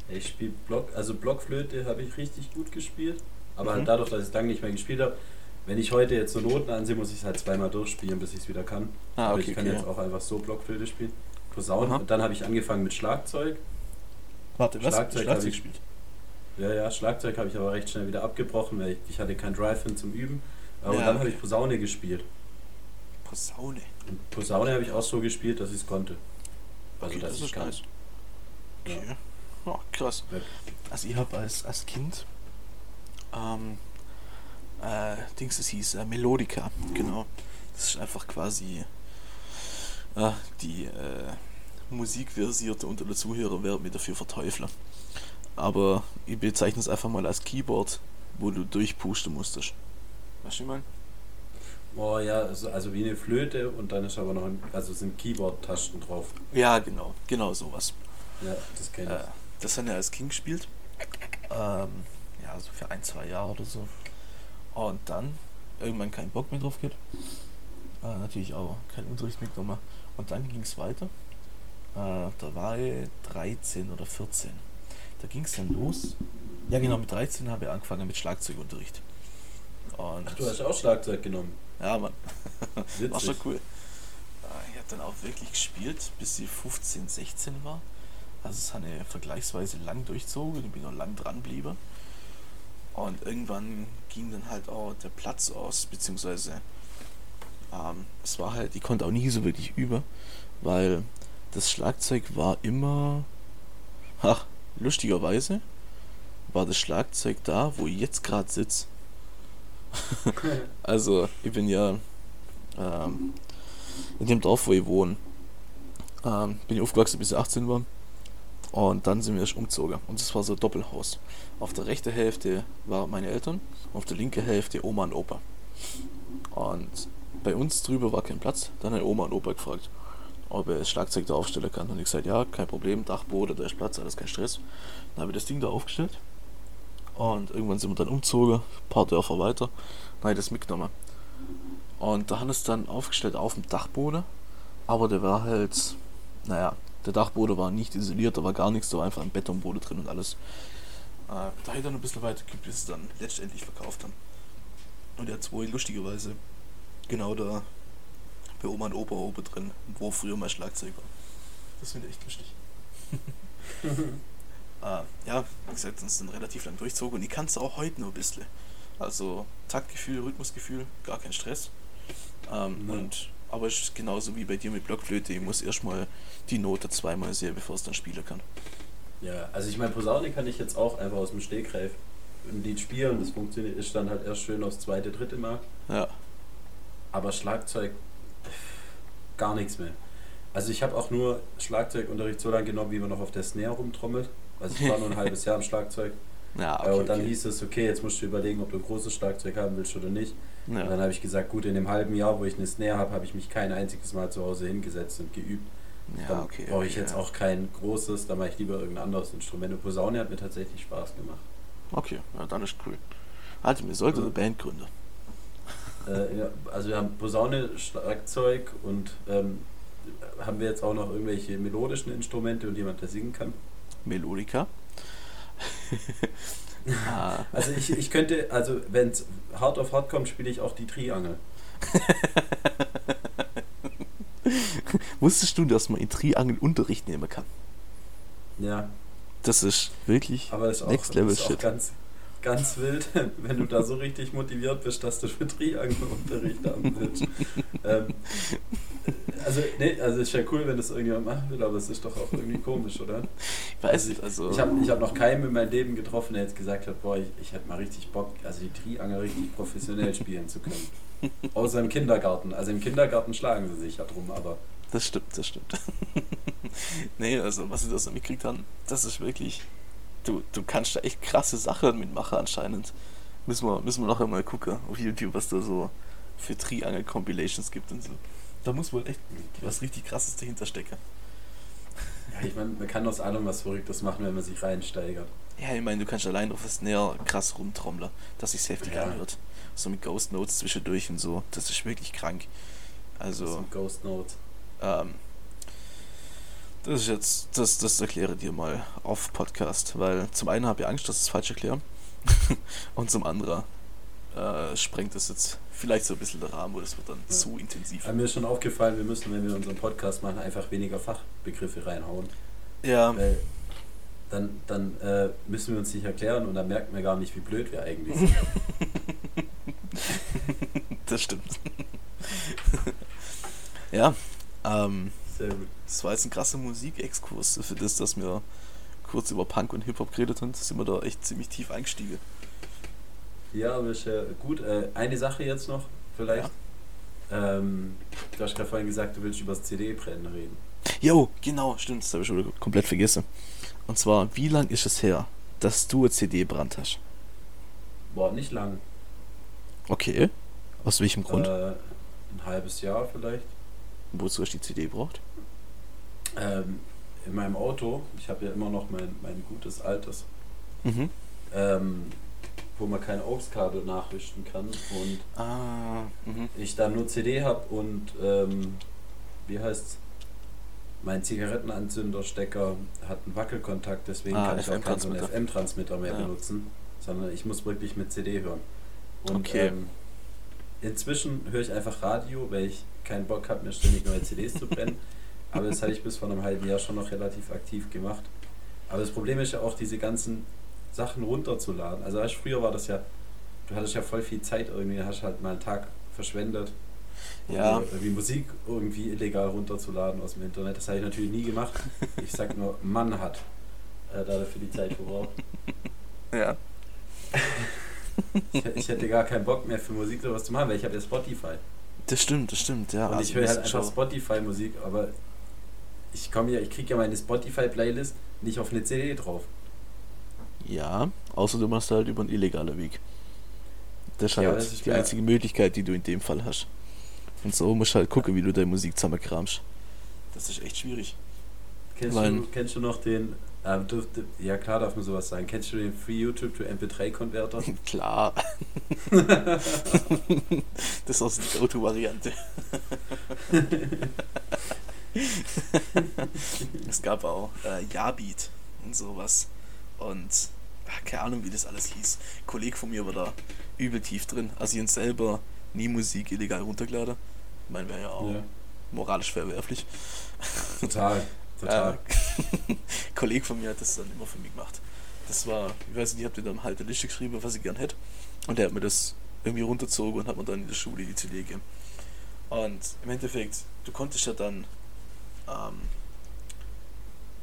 Ich spiele Block, also Blockflöte habe ich richtig gut gespielt, aber Mhm. halt dadurch, dass ich es lange nicht mehr gespielt habe, wenn ich heute jetzt so Noten ansehe, muss ich es halt zweimal durchspielen, bis ich es wieder kann. Ah, aber okay, ich kann okay. jetzt auch einfach so Blockflöte spielen. Posaune. Und dann habe ich angefangen mit Schlagzeug. Warte, was? Schlagzeug Schlagzeug hab ich- gespielt. Ja, ja, Schlagzeug habe ich aber recht schnell wieder abgebrochen, weil ich, ich hatte kein Drive hin zum Üben. Aber Ja, dann habe okay. ich Posaune gespielt. Posaune. Und Posaune habe ich auch so gespielt, dass ich es konnte. Also, Okay, dass das ich ist kann. nice. Ja. Okay. Ja, krass. Ja. Also ich habe als, als Kind ähm, äh, Dings, es hieß äh, Melodica, genau. Das ist einfach quasi äh, die äh, Musikversierte unter den Zuhörern werden mir dafür verteufeln. Aber ich bezeichne es einfach mal als Keyboard, wo du durchpusten musstest. Weißt du, ich mein? Oh ja, also, also wie eine Flöte und dann ist aber noch ein, also sind Keyboard-Tasten drauf. Ja, genau, genau sowas. Ja, das kenne Äh, das haben wir als Kind gespielt. Ähm, ja, so für ein, zwei Jahre oder so. Und dann irgendwann keinen Bock mehr drauf gehabt. Äh, natürlich auch keinen Unterricht mitgenommen. Und dann ging es weiter. Äh, da war ich 13 oder 14. Da ging es dann los. Ja, genau, mit 13 habe ich angefangen mit Schlagzeugunterricht. Und Ach, du hast auch Schlagzeug genommen. Ja, Mann. Witzig. [laughs] War schon cool. Äh, Ich habe dann auch wirklich gespielt, bis sie 15, 16 war. Also es hat eine vergleichsweise lang durchzogen, ich bin noch lang dran geblieben. Und irgendwann ging dann halt auch der Platz aus, beziehungsweise ähm, es war halt, ich konnte auch nie so wirklich üben, weil das Schlagzeug war immer, ach, lustigerweise war das Schlagzeug da, wo ich jetzt gerade sitze. [laughs] also, ich bin ja ähm, in dem Dorf, wo ich wohne, ähm, bin ich aufgewachsen, bis ich 18 war. Und dann sind wir erst umgezogen. Und das war so ein Doppelhaus. Auf der rechten Hälfte waren meine Eltern, auf der linken Hälfte Oma und Opa. Und bei uns drüber war kein Platz. Dann hat Oma und Opa gefragt, ob er das Schlagzeug da aufstellen kann. Und ich gesagt, ja, kein Problem, Dachboden, da ist Platz, alles kein Stress. Dann habe ich das Ding da aufgestellt. Und irgendwann sind wir dann umgezogen, ein paar Dörfer weiter. Dann habe ich das mitgenommen. Und da haben wir es dann aufgestellt auf dem Dachboden. Aber der war halt, naja, der Dachboden war nicht isoliert, da war gar nichts, da war einfach ein Betonboden drin und alles. Äh, da hätte er noch ein bisschen weiter geübt, bis es dann letztendlich verkauft haben. Und er hat zwei lustigerweise genau da bei Oma und Opa oben drin, wo früher mal Schlagzeug war. Das finde ich echt lustig. [laughs] [laughs] äh, ja, wie gesagt, uns sind relativ lang durchzogen und ich kann es auch heute nur ein bisschen. Also Taktgefühl, Rhythmusgefühl, gar kein Stress. Ähm, mhm. Und aber es ist genauso wie bei dir mit Blockflöte. Ich muss erstmal die Note zweimal sehen, bevor es dann spielen kann. Ja, also ich meine, Posaune kann ich jetzt auch einfach aus dem Stegreif ein Lied spielen. Das funktioniert, ist dann halt erst schön aufs zweite, dritte Mal. Ja. Aber Schlagzeug gar nichts mehr. Also ich habe auch nur Schlagzeugunterricht so lange genommen, wie man noch auf der Snare rumtrommelt. Also ich war nur ein halbes Jahr im Schlagzeug. [laughs] Ja, okay, und dann okay. hieß es, okay, jetzt musst du überlegen, ob du ein großes Schlagzeug haben willst oder nicht. Ja. Und dann habe ich gesagt, gut, in dem halben Jahr, wo ich eine Snare habe, habe ich mich kein einziges Mal zu Hause hingesetzt und geübt. Ja, dann okay, brauche ich jetzt auch kein großes, dann mache ich lieber irgendein anderes Instrument. Und Posaune hat mir tatsächlich Spaß gemacht. Okay, ja, dann ist cool. Also, mir sollte eine Band gründen. Äh, also wir haben Posaune, Schlagzeug und ähm, haben wir jetzt auch noch irgendwelche melodischen Instrumente und jemand, der singen kann? Melodika. [laughs] ah. Also ich, ich könnte, also wenn es hart auf hart kommt, spiele ich auch die Triangel. [laughs] Wusstest du, dass man in Triangel Unterricht nehmen kann? Ja. Das ist wirklich Aber ist Next auch, Level ist Shit. Auch ganz, ganz wild, [laughs] wenn du da so richtig motiviert bist, dass du für Triangelunterricht haben willst. [laughs] ähm, also, nee, also ist ja cool, wenn das irgendjemand machen will, aber es ist doch auch irgendwie komisch, oder? Ich weiß nicht, also. Ich habe ich hab noch keinen in meinem Leben getroffen, der jetzt gesagt hat, boah, ich, ich hätte mal richtig Bock, also die Triangel richtig professionell spielen zu können. [laughs] Außer im Kindergarten. Also im Kindergarten schlagen sie sich ja drum, aber. Das stimmt, das stimmt. nee, also was sie da so mitgekriegt haben, das ist wirklich du, du kannst da echt krasse Sachen mitmachen anscheinend. Müssen wir, müssen wir noch einmal gucken auf YouTube, was da so für Triangle-Compilations gibt und so. Da muss wohl echt was richtig krasses dahinter stecken. Ja, ich meine, man kann aus allem was Verrücktes machen, wenn man sich reinsteigert. Ja, ich meine, du kannst allein auf das näher krass rumtrommeln, dass sich heftig ja. anhört. So mit Ghost Notes zwischendurch und so. Das ist wirklich krank. Also. Ghost Note. Ähm, das ist jetzt, das, das erkläre dir mal auf Podcast, weil zum einen habe ich Angst, dass ich es falsch erkläre [laughs] und zum anderen äh, sprengt es jetzt vielleicht so ein bisschen der Rahmen, wo das wird dann ja. zu intensiv. Ja, mir ist schon aufgefallen, wir müssen, wenn wir unseren Podcast machen, einfach weniger Fachbegriffe reinhauen. Ja. Weil dann, dann äh, müssen wir uns nicht erklären und dann merken wir gar nicht, wie blöd wir eigentlich sind. [laughs] das stimmt. [laughs] ja, ähm, sehr gut. Das war jetzt ein krasser Musikexkurs für das, dass wir kurz über Punk und Hip-Hop geredet haben. sind wir da echt ziemlich tief eingestiegen. Ja, aber ist ja gut. Äh, eine Sache jetzt noch, vielleicht. Ja. Ähm, du hast gerade vorhin gesagt, du willst über das CD-Brennen reden. Jo, genau, stimmt, das habe ich schon komplett vergessen. Und zwar, wie lang ist es her, dass du eine CD brannt hast? Boah, nicht lang. Okay. Aus welchem Grund? Äh, ein halbes Jahr vielleicht. Wozu hast du die CD gebraucht? Ähm, in meinem Auto, ich habe ja immer noch mein, mein gutes altes, mhm. ähm, wo man kein AUX-Kabel nachrichten kann und ah, mhm. ich da nur CD habe und ähm, wie heißt mein Zigarettenanzünderstecker hat einen Wackelkontakt, deswegen ah, kann ich auch keinen so FM-Transmitter mehr ja. benutzen, sondern ich muss wirklich mit CD hören. Und okay. ähm, inzwischen höre ich einfach Radio, weil ich keinen Bock habe, mir ständig neue CDs zu brennen. [laughs] Aber das habe ich bis vor einem halben Jahr schon noch relativ aktiv gemacht. Aber das Problem ist ja auch, diese ganzen Sachen runterzuladen. Also früher war das ja, du hattest ja voll viel Zeit irgendwie, hast halt mal einen Tag verschwendet Ja. Irgendwie Musik irgendwie illegal runterzuladen aus dem Internet. Das habe ich natürlich nie gemacht. Ich sag nur, Mann hat äh, dafür die Zeit verbraucht. [laughs] Ja. ich, [laughs] ich, hätte gar keinen Bock mehr für Musik sowas zu machen, weil ich habe ja Spotify. Das stimmt, das stimmt, ja. Und also ich höre halt einfach Spotify-Musik, aber ich komme ja, ich kriege ja meine Spotify-Playlist nicht auf eine CD drauf. Ja, außer du machst halt über einen illegalen Weg. Das ist halt ja, das ist die einzige Möglichkeit, die du in dem Fall hast. Und so musst du halt gucken, wie du deine Musik zusammenkramst. Das ist echt schwierig. Kennst, Weil, du, kennst du noch den, ähm, dürfte, ja klar darf man sowas sagen, kennst du den Free YouTube to MP3-Konverter? [laughs] klar. [laughs] das ist auch die Auto-Variante. es gab auch äh, Jabeat und sowas. Und ach, keine Ahnung, wie das alles hieß. Ein Kollege von mir war da übel tief drin. Also ich selber nie Musik illegal runtergeladen. Ich meine, wäre ja auch ja. moralisch verwerflich. Total, [laughs] total. Äh, [laughs] Kollege von mir hat das dann immer für mich gemacht. Das war, ich weiß nicht, ich habe dir dann halt eine Liste geschrieben, was ich gern hätte. Und der hat mir das irgendwie runtergezogen und hat mir dann in der Schule die CD gegeben. Und im Endeffekt, du konntest ja dann, ähm,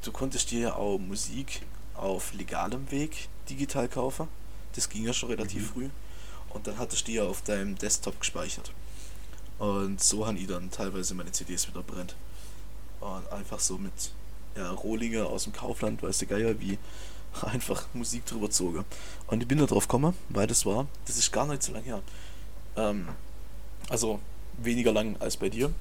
du konntest dir ja auch Musik auf legalem Weg digital kaufen. Das ging ja schon relativ mhm. früh. Und dann hattest du die ja auf deinem Desktop gespeichert. Und so haben die dann teilweise meine CDs wieder brennt. Und einfach so mit ja, Rohlinge aus dem Kaufland, weißt du Geier, wie [laughs] einfach Musik drüber zogen. Und ich bin da drauf gekommen, weil das war, das ist gar nicht so lange her. Ähm, also weniger lang als bei dir.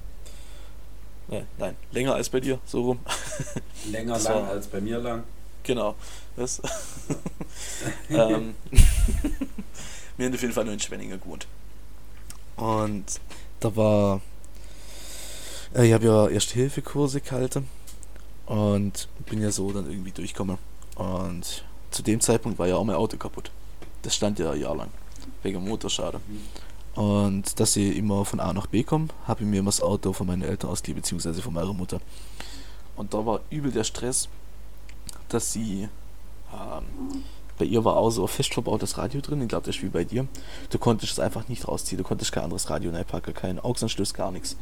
Nein, nein, länger als bei dir, so rum. [laughs] Länger das lang war, als bei mir lang. Genau. Das. [laughs] ähm, wir haben auf jeden Fall nur in Schwenninger gewohnt. Und da war. Äh, ich habe ja Erste-Hilfe-Kurse gehalten und bin ja so dann irgendwie durchgekommen. Und zu dem Zeitpunkt war ja auch mein Auto kaputt. Das stand ja ein Jahr lang. Wegen Motorschaden. Und dass ich immer von A nach B komme, habe ich mir immer das Auto von meinen Eltern ausgeliehen, beziehungsweise von meiner Mutter. Und da war übel der Stress, dass sie ähm, bei ihr war auch so ein fest verbautes Radio drin, ich glaube, das ist wie bei dir. Du konntest es einfach nicht rausziehen, du konntest kein anderes Radio reinpacken, kein AUX-Anschluss, gar nichts.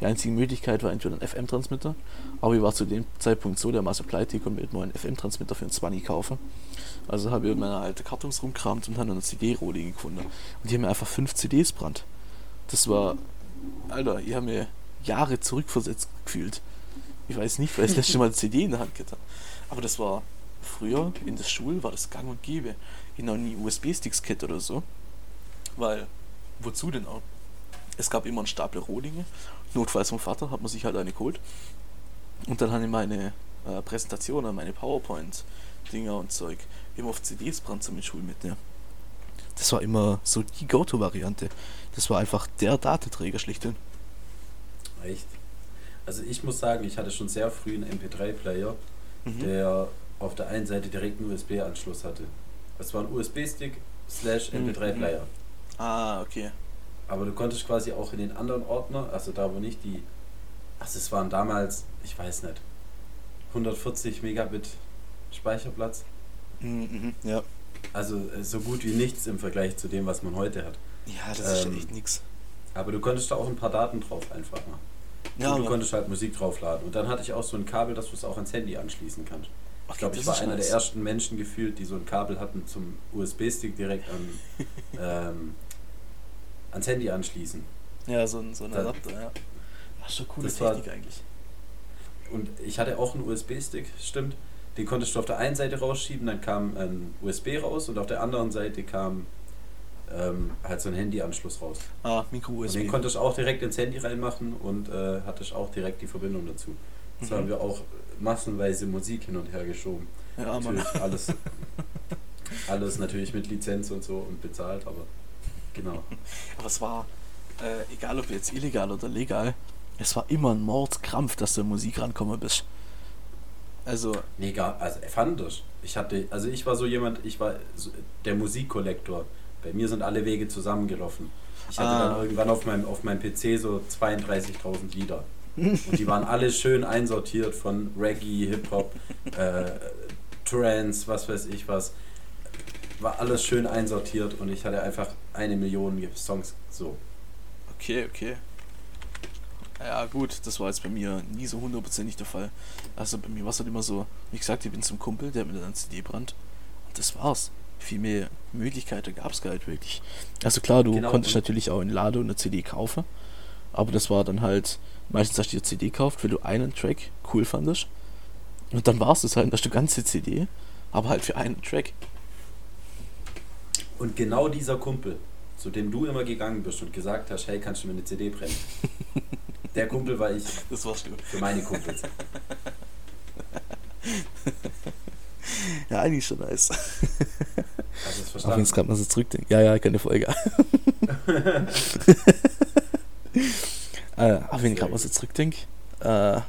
Die einzige Möglichkeit war entweder ein FM-Transmitter, aber ich war zu dem Zeitpunkt so, der Masse pleite, ich konnte mir nur einen FM-Transmitter für einen 20 kaufen. Also habe ich in meiner alten Kartons rumkramt und dann eine CD-Rohling gefunden. Und die haben mir einfach fünf CDs brannt. Das war, Alter, ich habe mir Jahre zurückversetzt gefühlt. Ich weiß nicht, weil ich das letzte Mal eine CD in der Hand getan Aber das war früher in der Schule war das gang und gäbe. Ich noch nie USB-Sticks kennt oder so. Weil, wozu denn auch? Es gab immer einen Stapel Rohlinge. Notfalls vom Vater hat man sich halt eine geholt. Und dann habe ich meine äh, Präsentationen, meine PowerPoint-Dinger und Zeug immer auf CDs brand zum Schule mitnehmen. Das war immer so die Go-To-Variante. Das war einfach der Datenträger schlichthin. Echt? Also ich muss sagen, ich hatte schon sehr früh einen MP3-Player, mhm. der auf der einen Seite direkt einen USB-Anschluss hatte. Es war ein USB-Stick slash MP3-Player. Mhm. Ah, okay. Aber du konntest quasi auch in den anderen Ordner, also da wo nicht die, also es waren damals, ich weiß nicht, 140 Megabit Speicherplatz. Mhm, ja. Also äh, so gut wie nichts im Vergleich zu dem, was man heute hat. Ja, das ähm, ist echt nichts. Aber du konntest da auch ein paar Daten drauf einfach machen. Ja, und du konntest halt Musik draufladen. Und dann hatte ich auch so ein Kabel, dass du es auch ans Handy anschließen kannst. Ich glaube, ich war einer nice. der ersten Menschen gefühlt, die so ein Kabel hatten zum USB-Stick direkt an, [laughs] ähm, ans Handy anschließen. Ja, so ein, so ein Adapter, ja. Das ist schon coole Technik war, eigentlich. Und ich hatte auch einen USB-Stick, stimmt. Den konntest du auf der einen Seite rausschieben, dann kam ein USB raus und auf der anderen Seite kam ähm, halt so ein Handy-Anschluss raus. Ah, Micro-USB. Den konntest du auch direkt ins Handy reinmachen und äh, hattest auch direkt die Verbindung dazu. Das mhm. haben wir auch massenweise Musik hin und her geschoben. Ja, natürlich Mann. [laughs] alles, alles natürlich mit Lizenz und so und bezahlt, aber genau. Aber es war, äh, egal ob jetzt illegal oder legal, es war immer ein Mordkrampf, dass du in Musik rankommen bist. Also. Nee, gar, also fand ich. Ich hatte, also ich war so jemand, ich war so der Musikkollektor. Bei mir sind alle Wege zusammengelaufen. Ich hatte ah. dann irgendwann auf meinem, auf meinem PC so 32.000 Lieder. Und die waren alle schön einsortiert von Reggae, Hip-Hop, äh, Trance, was weiß ich was. War alles schön einsortiert und ich hatte einfach eine Million Songs so. Okay, okay. Ja, gut, das war jetzt bei mir nie so hundertprozentig der Fall. Also bei mir war es halt immer so, wie gesagt, ich bin zum Kumpel, der hat mir dann CD brannt. Und das war's. Viel mehr Möglichkeiten gab es gar nicht wirklich. Also klar, du genau, konntest natürlich auch in Lade eine CD kaufen. Aber das war dann halt, meistens hast du dir CD gekauft, weil du einen Track cool fandest. Und dann war es das halt, dass du ganze CD, aber halt für einen Track. Und genau dieser Kumpel, zu dem du immer gegangen bist und gesagt hast, hey, kannst du mir eine CD brennen? [laughs] Der Kumpel war ich. Das warst du. Für meine Kumpels. [laughs] ja, eigentlich schon nice. Hast du es verstanden? Auch wenn es gerade mal so zurückdenkt. Ja, ja, keine Folge. [laughs] äh, auch wenn ich gerade mal so zurückdenke, äh,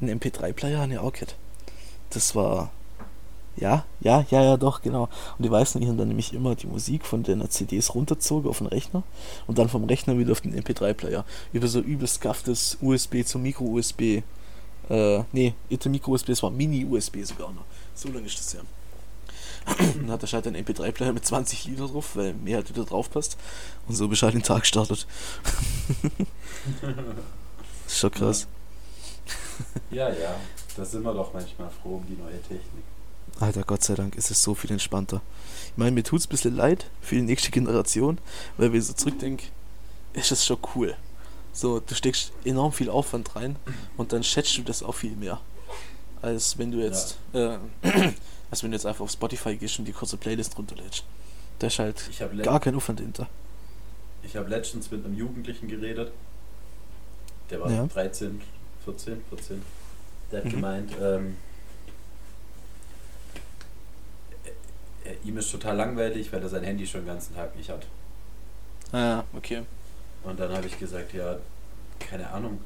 ein MP3-Player an auch gehabt. Das war. Ja, ja, ja, ja, doch, genau. Und die weißen, ich habe dann nämlich immer die Musik von den CDs runterzogen auf den Rechner und dann vom Rechner wieder auf den MP3-Player. Über so übelst gafftes USB zum Micro-USB. Äh, nee, nicht Micro-USB, es war Mini-USB sogar noch. So lange ist das ja. Dann hat er halt einen MP3-Player mit 20 Liter drauf, weil mehr halt wieder drauf passt. Und so Bescheid den Tag startet. das [laughs] ist schon krass. Ja, ja, da sind wir doch manchmal froh um die neue Technik. Alter, Gott sei Dank ist es so viel entspannter. Ich meine, mir tut es ein bisschen leid für die nächste Generation, weil wenn ich so zurückdenke, ist es schon cool. So, du steckst enorm viel Aufwand rein und dann schätzt du das auch viel mehr. Als wenn du jetzt, ja. äh, als wenn du jetzt einfach auf Spotify gehst und die kurze Playlist runterlädst. Da ist halt gar kein Aufwand hinter. Ich habe letztens mit einem Jugendlichen geredet. Der war ja. 13, 14, 14. Der hat mhm. gemeint, ähm, äh, ihm ist total langweilig, weil er sein Handy schon den ganzen Tag nicht hat. Ah, okay. Und dann habe ich gesagt, ja, keine Ahnung.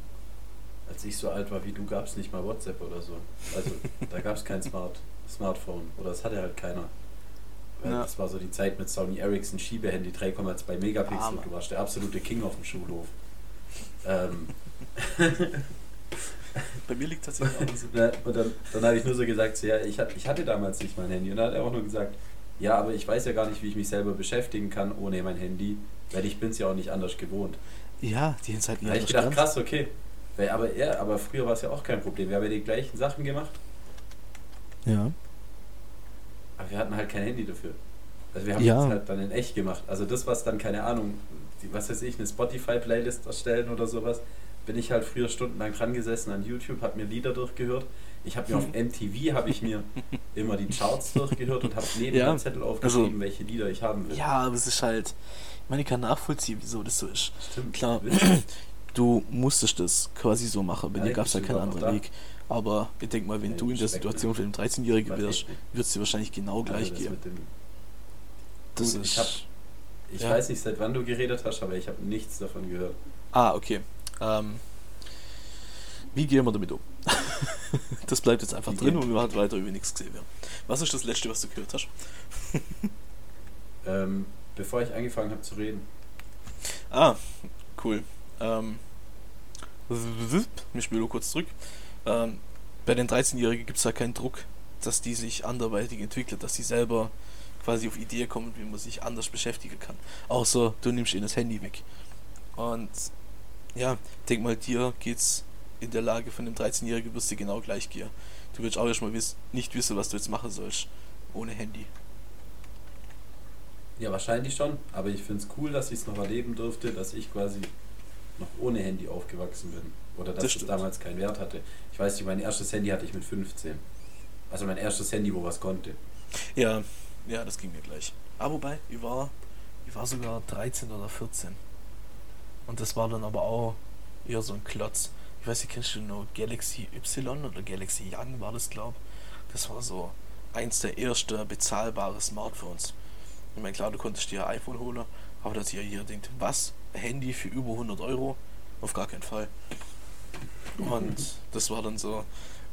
Als ich so alt war wie du, gab es nicht mal WhatsApp oder so. Also da gab es kein Smart, Smartphone. Oder es hatte halt keiner. Ja. Das war so die Zeit mit Sony Ericsson Schiebehandy 3,2 Megapixel. Ah, du warst der absolute King auf dem Schulhof. Ähm. [laughs] Bei mir liegt tatsächlich auch so. [laughs] Und dann, dann habe ich nur so gesagt, so, ja, ich, ich hatte damals nicht mein Handy. Und dann hat er auch nur gesagt, ja, aber ich weiß ja gar nicht, wie ich mich selber beschäftigen kann ohne mein Handy, weil ich bin es ja auch nicht anders gewohnt. Ja, die sind halt nicht anders Ich gedacht, krass, okay. Weil, aber, ja, aber früher war es ja auch kein Problem. Wir haben ja die gleichen Sachen gemacht. Ja. Aber wir hatten halt kein Handy dafür. Also wir haben ja. das halt dann in echt gemacht. Also das, was dann, keine Ahnung, was weiß ich, eine Spotify-Playlist erstellen oder sowas, bin ich halt früher stundenlang dran gesessen an YouTube, habe mir Lieder durchgehört. Ich habe mir auf MTV habe ich mir [laughs] immer die Charts durchgehört und habe neben ja, Zettel aufgeschrieben, also, welche Lieder ich haben will. Ja, aber es ist halt, ich meine, ich kann nachvollziehen, wieso das so ist. Stimmt. Klar, du musstest das quasi so machen, bei dir gab es ja keinen anderen Weg. Aber ich denke mal, wenn ja, du in der Situation für den 13-Jährigen wärst, wird es dir wahrscheinlich genau gleich also gehen. Das Gut, ist, ich hab, ich ja. weiß nicht, seit wann du geredet hast, aber ich habe nichts davon gehört. Ah, okay. Ähm, wie gehen wir damit um? das bleibt jetzt einfach wie drin und wir halt weiter über nichts gesehen werden. Was ist das Letzte, was du gehört hast? ähm, bevor ich angefangen habe zu reden. Ah, cool. Ähm, ich spiele nur kurz zurück. Ähm, bei den 13-Jährigen gibt es da keinen Druck, dass die sich anderweitig entwickeln, dass sie selber quasi auf Idee kommen, wie man sich anders beschäftigen kann. Außer du nimmst ihnen das Handy weg. Und ja, denk mal, dir geht's in der Lage von einem 13-Jährigen wirst du genau gleich gehen. Du wirst auch erstmal wiss nicht wissen, was du jetzt machen sollst. Ohne Handy. Ja, wahrscheinlich schon. Aber ich finde es cool, dass ich es noch erleben durfte, dass ich quasi noch ohne Handy aufgewachsen bin. Oder dass das es damals keinen Wert hatte. Ich weiß nicht, mein erstes Handy hatte ich mit 15. Also mein erstes Handy, wo was konnte. Ja, ja, das ging mir gleich. Aber wobei, ich war, ich war sogar 13 oder 14. Und das war dann aber auch eher so ein Klotz. Ich weiß nicht, kennst du noch Galaxy Y oder Galaxy Young war das, glaub. Das war so eins der ersten bezahlbaren Smartphones. Ich meine, klar, du konntest dir ein iPhone holen, aber dass ihr hier denkt, was? Handy für über 100 Euro? Auf gar keinen Fall. Und das war dann so,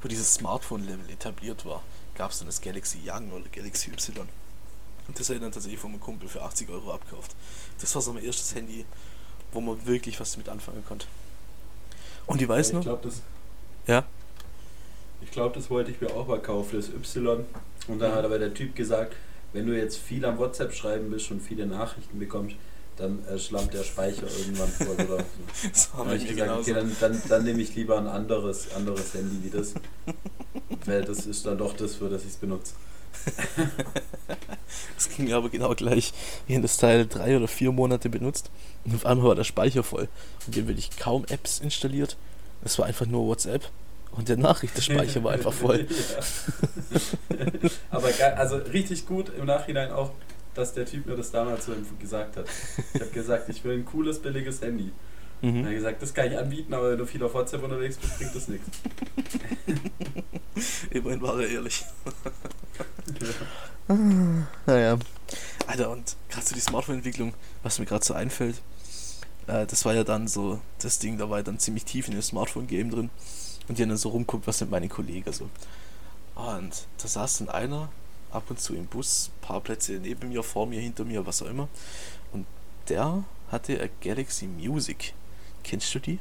wo dieses Smartphone-Level etabliert war, gab es dann das Galaxy Young oder Galaxy Y. Und das habe ich dann tatsächlich von meinem Kumpel für 80 Euro abgekauft. Das war so mein erstes Handy, wo man wirklich was damit anfangen konnte. Und die weiß ja, noch? Ich glaube, das. Ja? Ich glaube, das wollte ich mir auch mal kaufen, das Y. Und dann mhm. hat aber der Typ gesagt, wenn du jetzt viel am WhatsApp schreiben bist und viele Nachrichten bekommst, dann äh, schlammt der Speicher irgendwann voll oder [laughs] so. Habe ich gesagt, okay, dann, dann, dann nehme ich lieber ein anderes, anderes Handy wie das. [laughs] Weil das ist dann doch das, für das ich es benutze. [laughs] das ging aber genau gleich. Wir haben das Teil drei oder vier Monate benutzt und auf einmal war der Speicher voll. Und wir haben wirklich kaum Apps installiert. Es war einfach nur WhatsApp und der Nachrichtenspeicher war einfach voll. aber geil, also richtig gut im Nachhinein auch dass der Typ mir das damals so gesagt hat. Ich habe gesagt, ich will ein cooles, billiges Handy. Mhm. Er hat gesagt, das kann ich anbieten, aber wenn du viel auf WhatsApp unterwegs bist, bringt das nichts. [laughs] Immerhin war er ehrlich. ja. [laughs] Naja. Alter, und gerade so die Smartphone-Entwicklung, was mir gerade so einfällt, äh, das war ja dann so das Ding, da war ja dann ziemlich tief in dem Smartphone-Game drin. Und die haben dann so rumguckt, was sind meine Kollegen so. Und da saß dann einer, ab und zu im Bus, paar Plätze neben mir, vor mir, hinter mir, was auch immer. Und der hatte eine Galaxy Music. Kennst du die?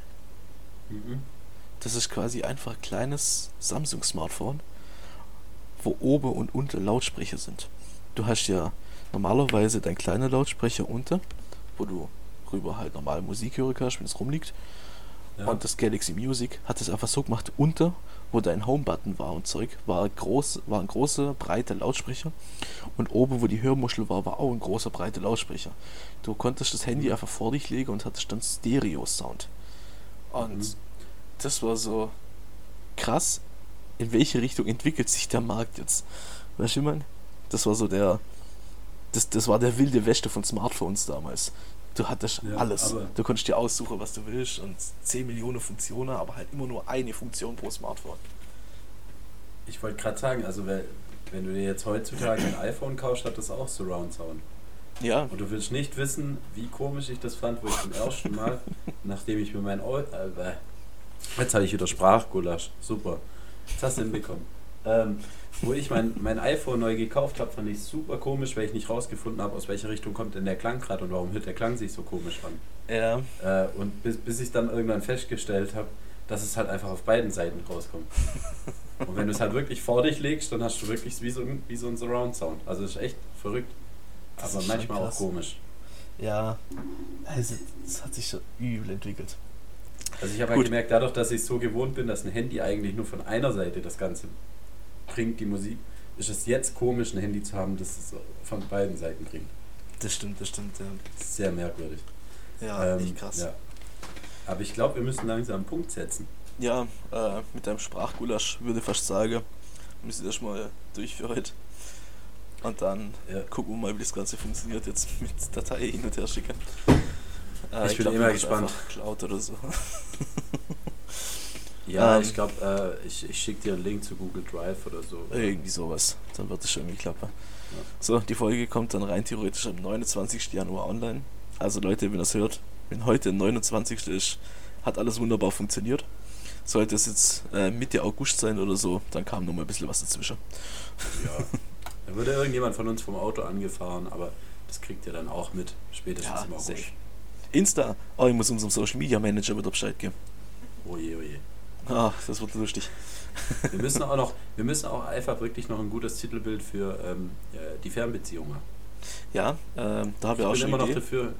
Mhm. Das ist quasi einfach ein kleines Samsung-Smartphone, wo oben und unten Lautsprecher sind. Du hast ja normalerweise dein kleiner Lautsprecher unter, wo du rüber halt normal Musik hören kannst, wenn es rumliegt. Ja. Und das Galaxy Music hat es einfach so gemacht, unter wo dein Home-Button war und Zeug, war, groß, war ein großer, breiter Lautsprecher. Und oben, wo die Hörmuschel war, war auch ein großer, breiter Lautsprecher. Du konntest das Handy einfach vor dich legen und hattest dann Stereo-Sound. Und mhm. das war so krass, in welche Richtung entwickelt sich der Markt jetzt. Weißt du, ich meine? Das war so der. Das, das war der wilde Wäsche von Smartphones damals. Du hattest ja, alles. Du konntest dir aussuchen, was du willst und 10 Millionen Funktionen, aber halt immer nur eine Funktion pro Smartphone. Ich wollte gerade sagen, also wenn du dir jetzt heutzutage ein iPhone kaufst, hat das auch Surround Sound. Ja. Und du willst nicht wissen, wie komisch ich das fand, wo ich zum ersten Mal, [laughs] nachdem ich mir mein Ohr. Äh, jetzt habe ich wieder Sprachgulasch. Super. Jetzt hast du hinbekommen. Ähm, wo ich mein, mein iPhone neu gekauft habe, fand ich super komisch, weil ich nicht rausgefunden habe, aus welcher Richtung kommt denn der Klang gerade und warum hört der Klang sich so komisch an. Ja. Äh, und bis, bis ich dann irgendwann festgestellt habe, dass es halt einfach auf beiden Seiten rauskommt. [laughs] und wenn du es halt wirklich vor dich legst, dann hast du wirklich wie so, wie so ein Surround-Sound. Also ist echt verrückt. Aber manchmal auch komisch. Ja, also es hat sich so übel entwickelt. Also ich habe halt gemerkt, dadurch, dass ich so gewohnt bin, dass ein Handy eigentlich nur von einer Seite das Ganze bringt, die Musik, ist es jetzt komisch, ein Handy zu haben, das es von beiden Seiten bringt. Das stimmt, das stimmt, ja. Sehr merkwürdig. Ja, ähm, echt krass. Ja. Aber ich glaube, wir müssen langsam einen Punkt setzen. Ja, äh, mit deinem Sprachgulasch würde ich fast sagen, müssen wir erstmal durch für heute. Und dann ja. gucken wir mal, wie das Ganze funktioniert jetzt mit Datei hin und her schicken. Äh, ich, ich, bin glaub, immer gespannt. Cloud oder so. [laughs] Ja, ähm, ich glaube, äh, ich, ich schicke dir einen Link zu Google Drive oder so. Irgendwie sowas. Dann wird es schon irgendwie klappen. Ja. So, die Folge kommt dann rein theoretisch am 29. Januar online. Also Leute, wenn ihr es hört, wenn heute der 29. ist, hat alles wunderbar funktioniert. Sollte es jetzt äh, Mitte August sein oder so, dann kam noch mal ein bisschen was dazwischen. Ja. [laughs] Da würde irgendjemand von uns vom Auto angefahren, aber das kriegt ihr dann auch mit, spätestens ja, im August. Safe. Insta, oh, ich muss unserem Social Media Manager wieder Bescheid geben. Oje, oje. Ach, das wird lustig. Wir müssen auch noch, wir müssen auch einfach wirklich noch ein gutes Titelbild für ähm, die Fernbeziehung machen. Ja, ähm, da habe ich auch schon. Ich bin immer Idee. noch dafür,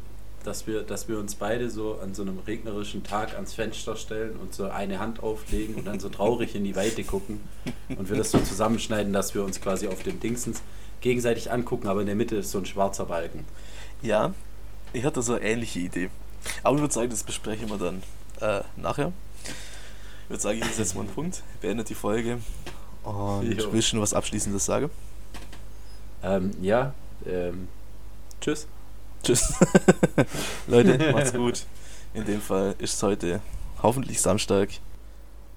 dass wir, dass wir uns beide so an so einem regnerischen Tag ans Fenster stellen und so eine Hand auflegen und dann so traurig in die Weite gucken und wir das so zusammenschneiden, dass wir uns quasi auf dem Dingsens gegenseitig angucken, aber in der Mitte ist so ein schwarzer Balken. Ja, ich hatte so eine ähnliche Idee. Aber ich würde sagen, das besprechen wir dann äh, nachher. Ich würde sagen, ich setze mal einen Punkt, beende die Folge und jo. willst du noch was Abschließendes sagen? Ähm, ja, ähm, tschüss. Tschüss. [laughs] Leute, macht's gut. In dem Fall ist es heute hoffentlich Samstag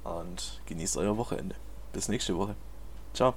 und genießt euer Wochenende. Bis nächste Woche. Ciao.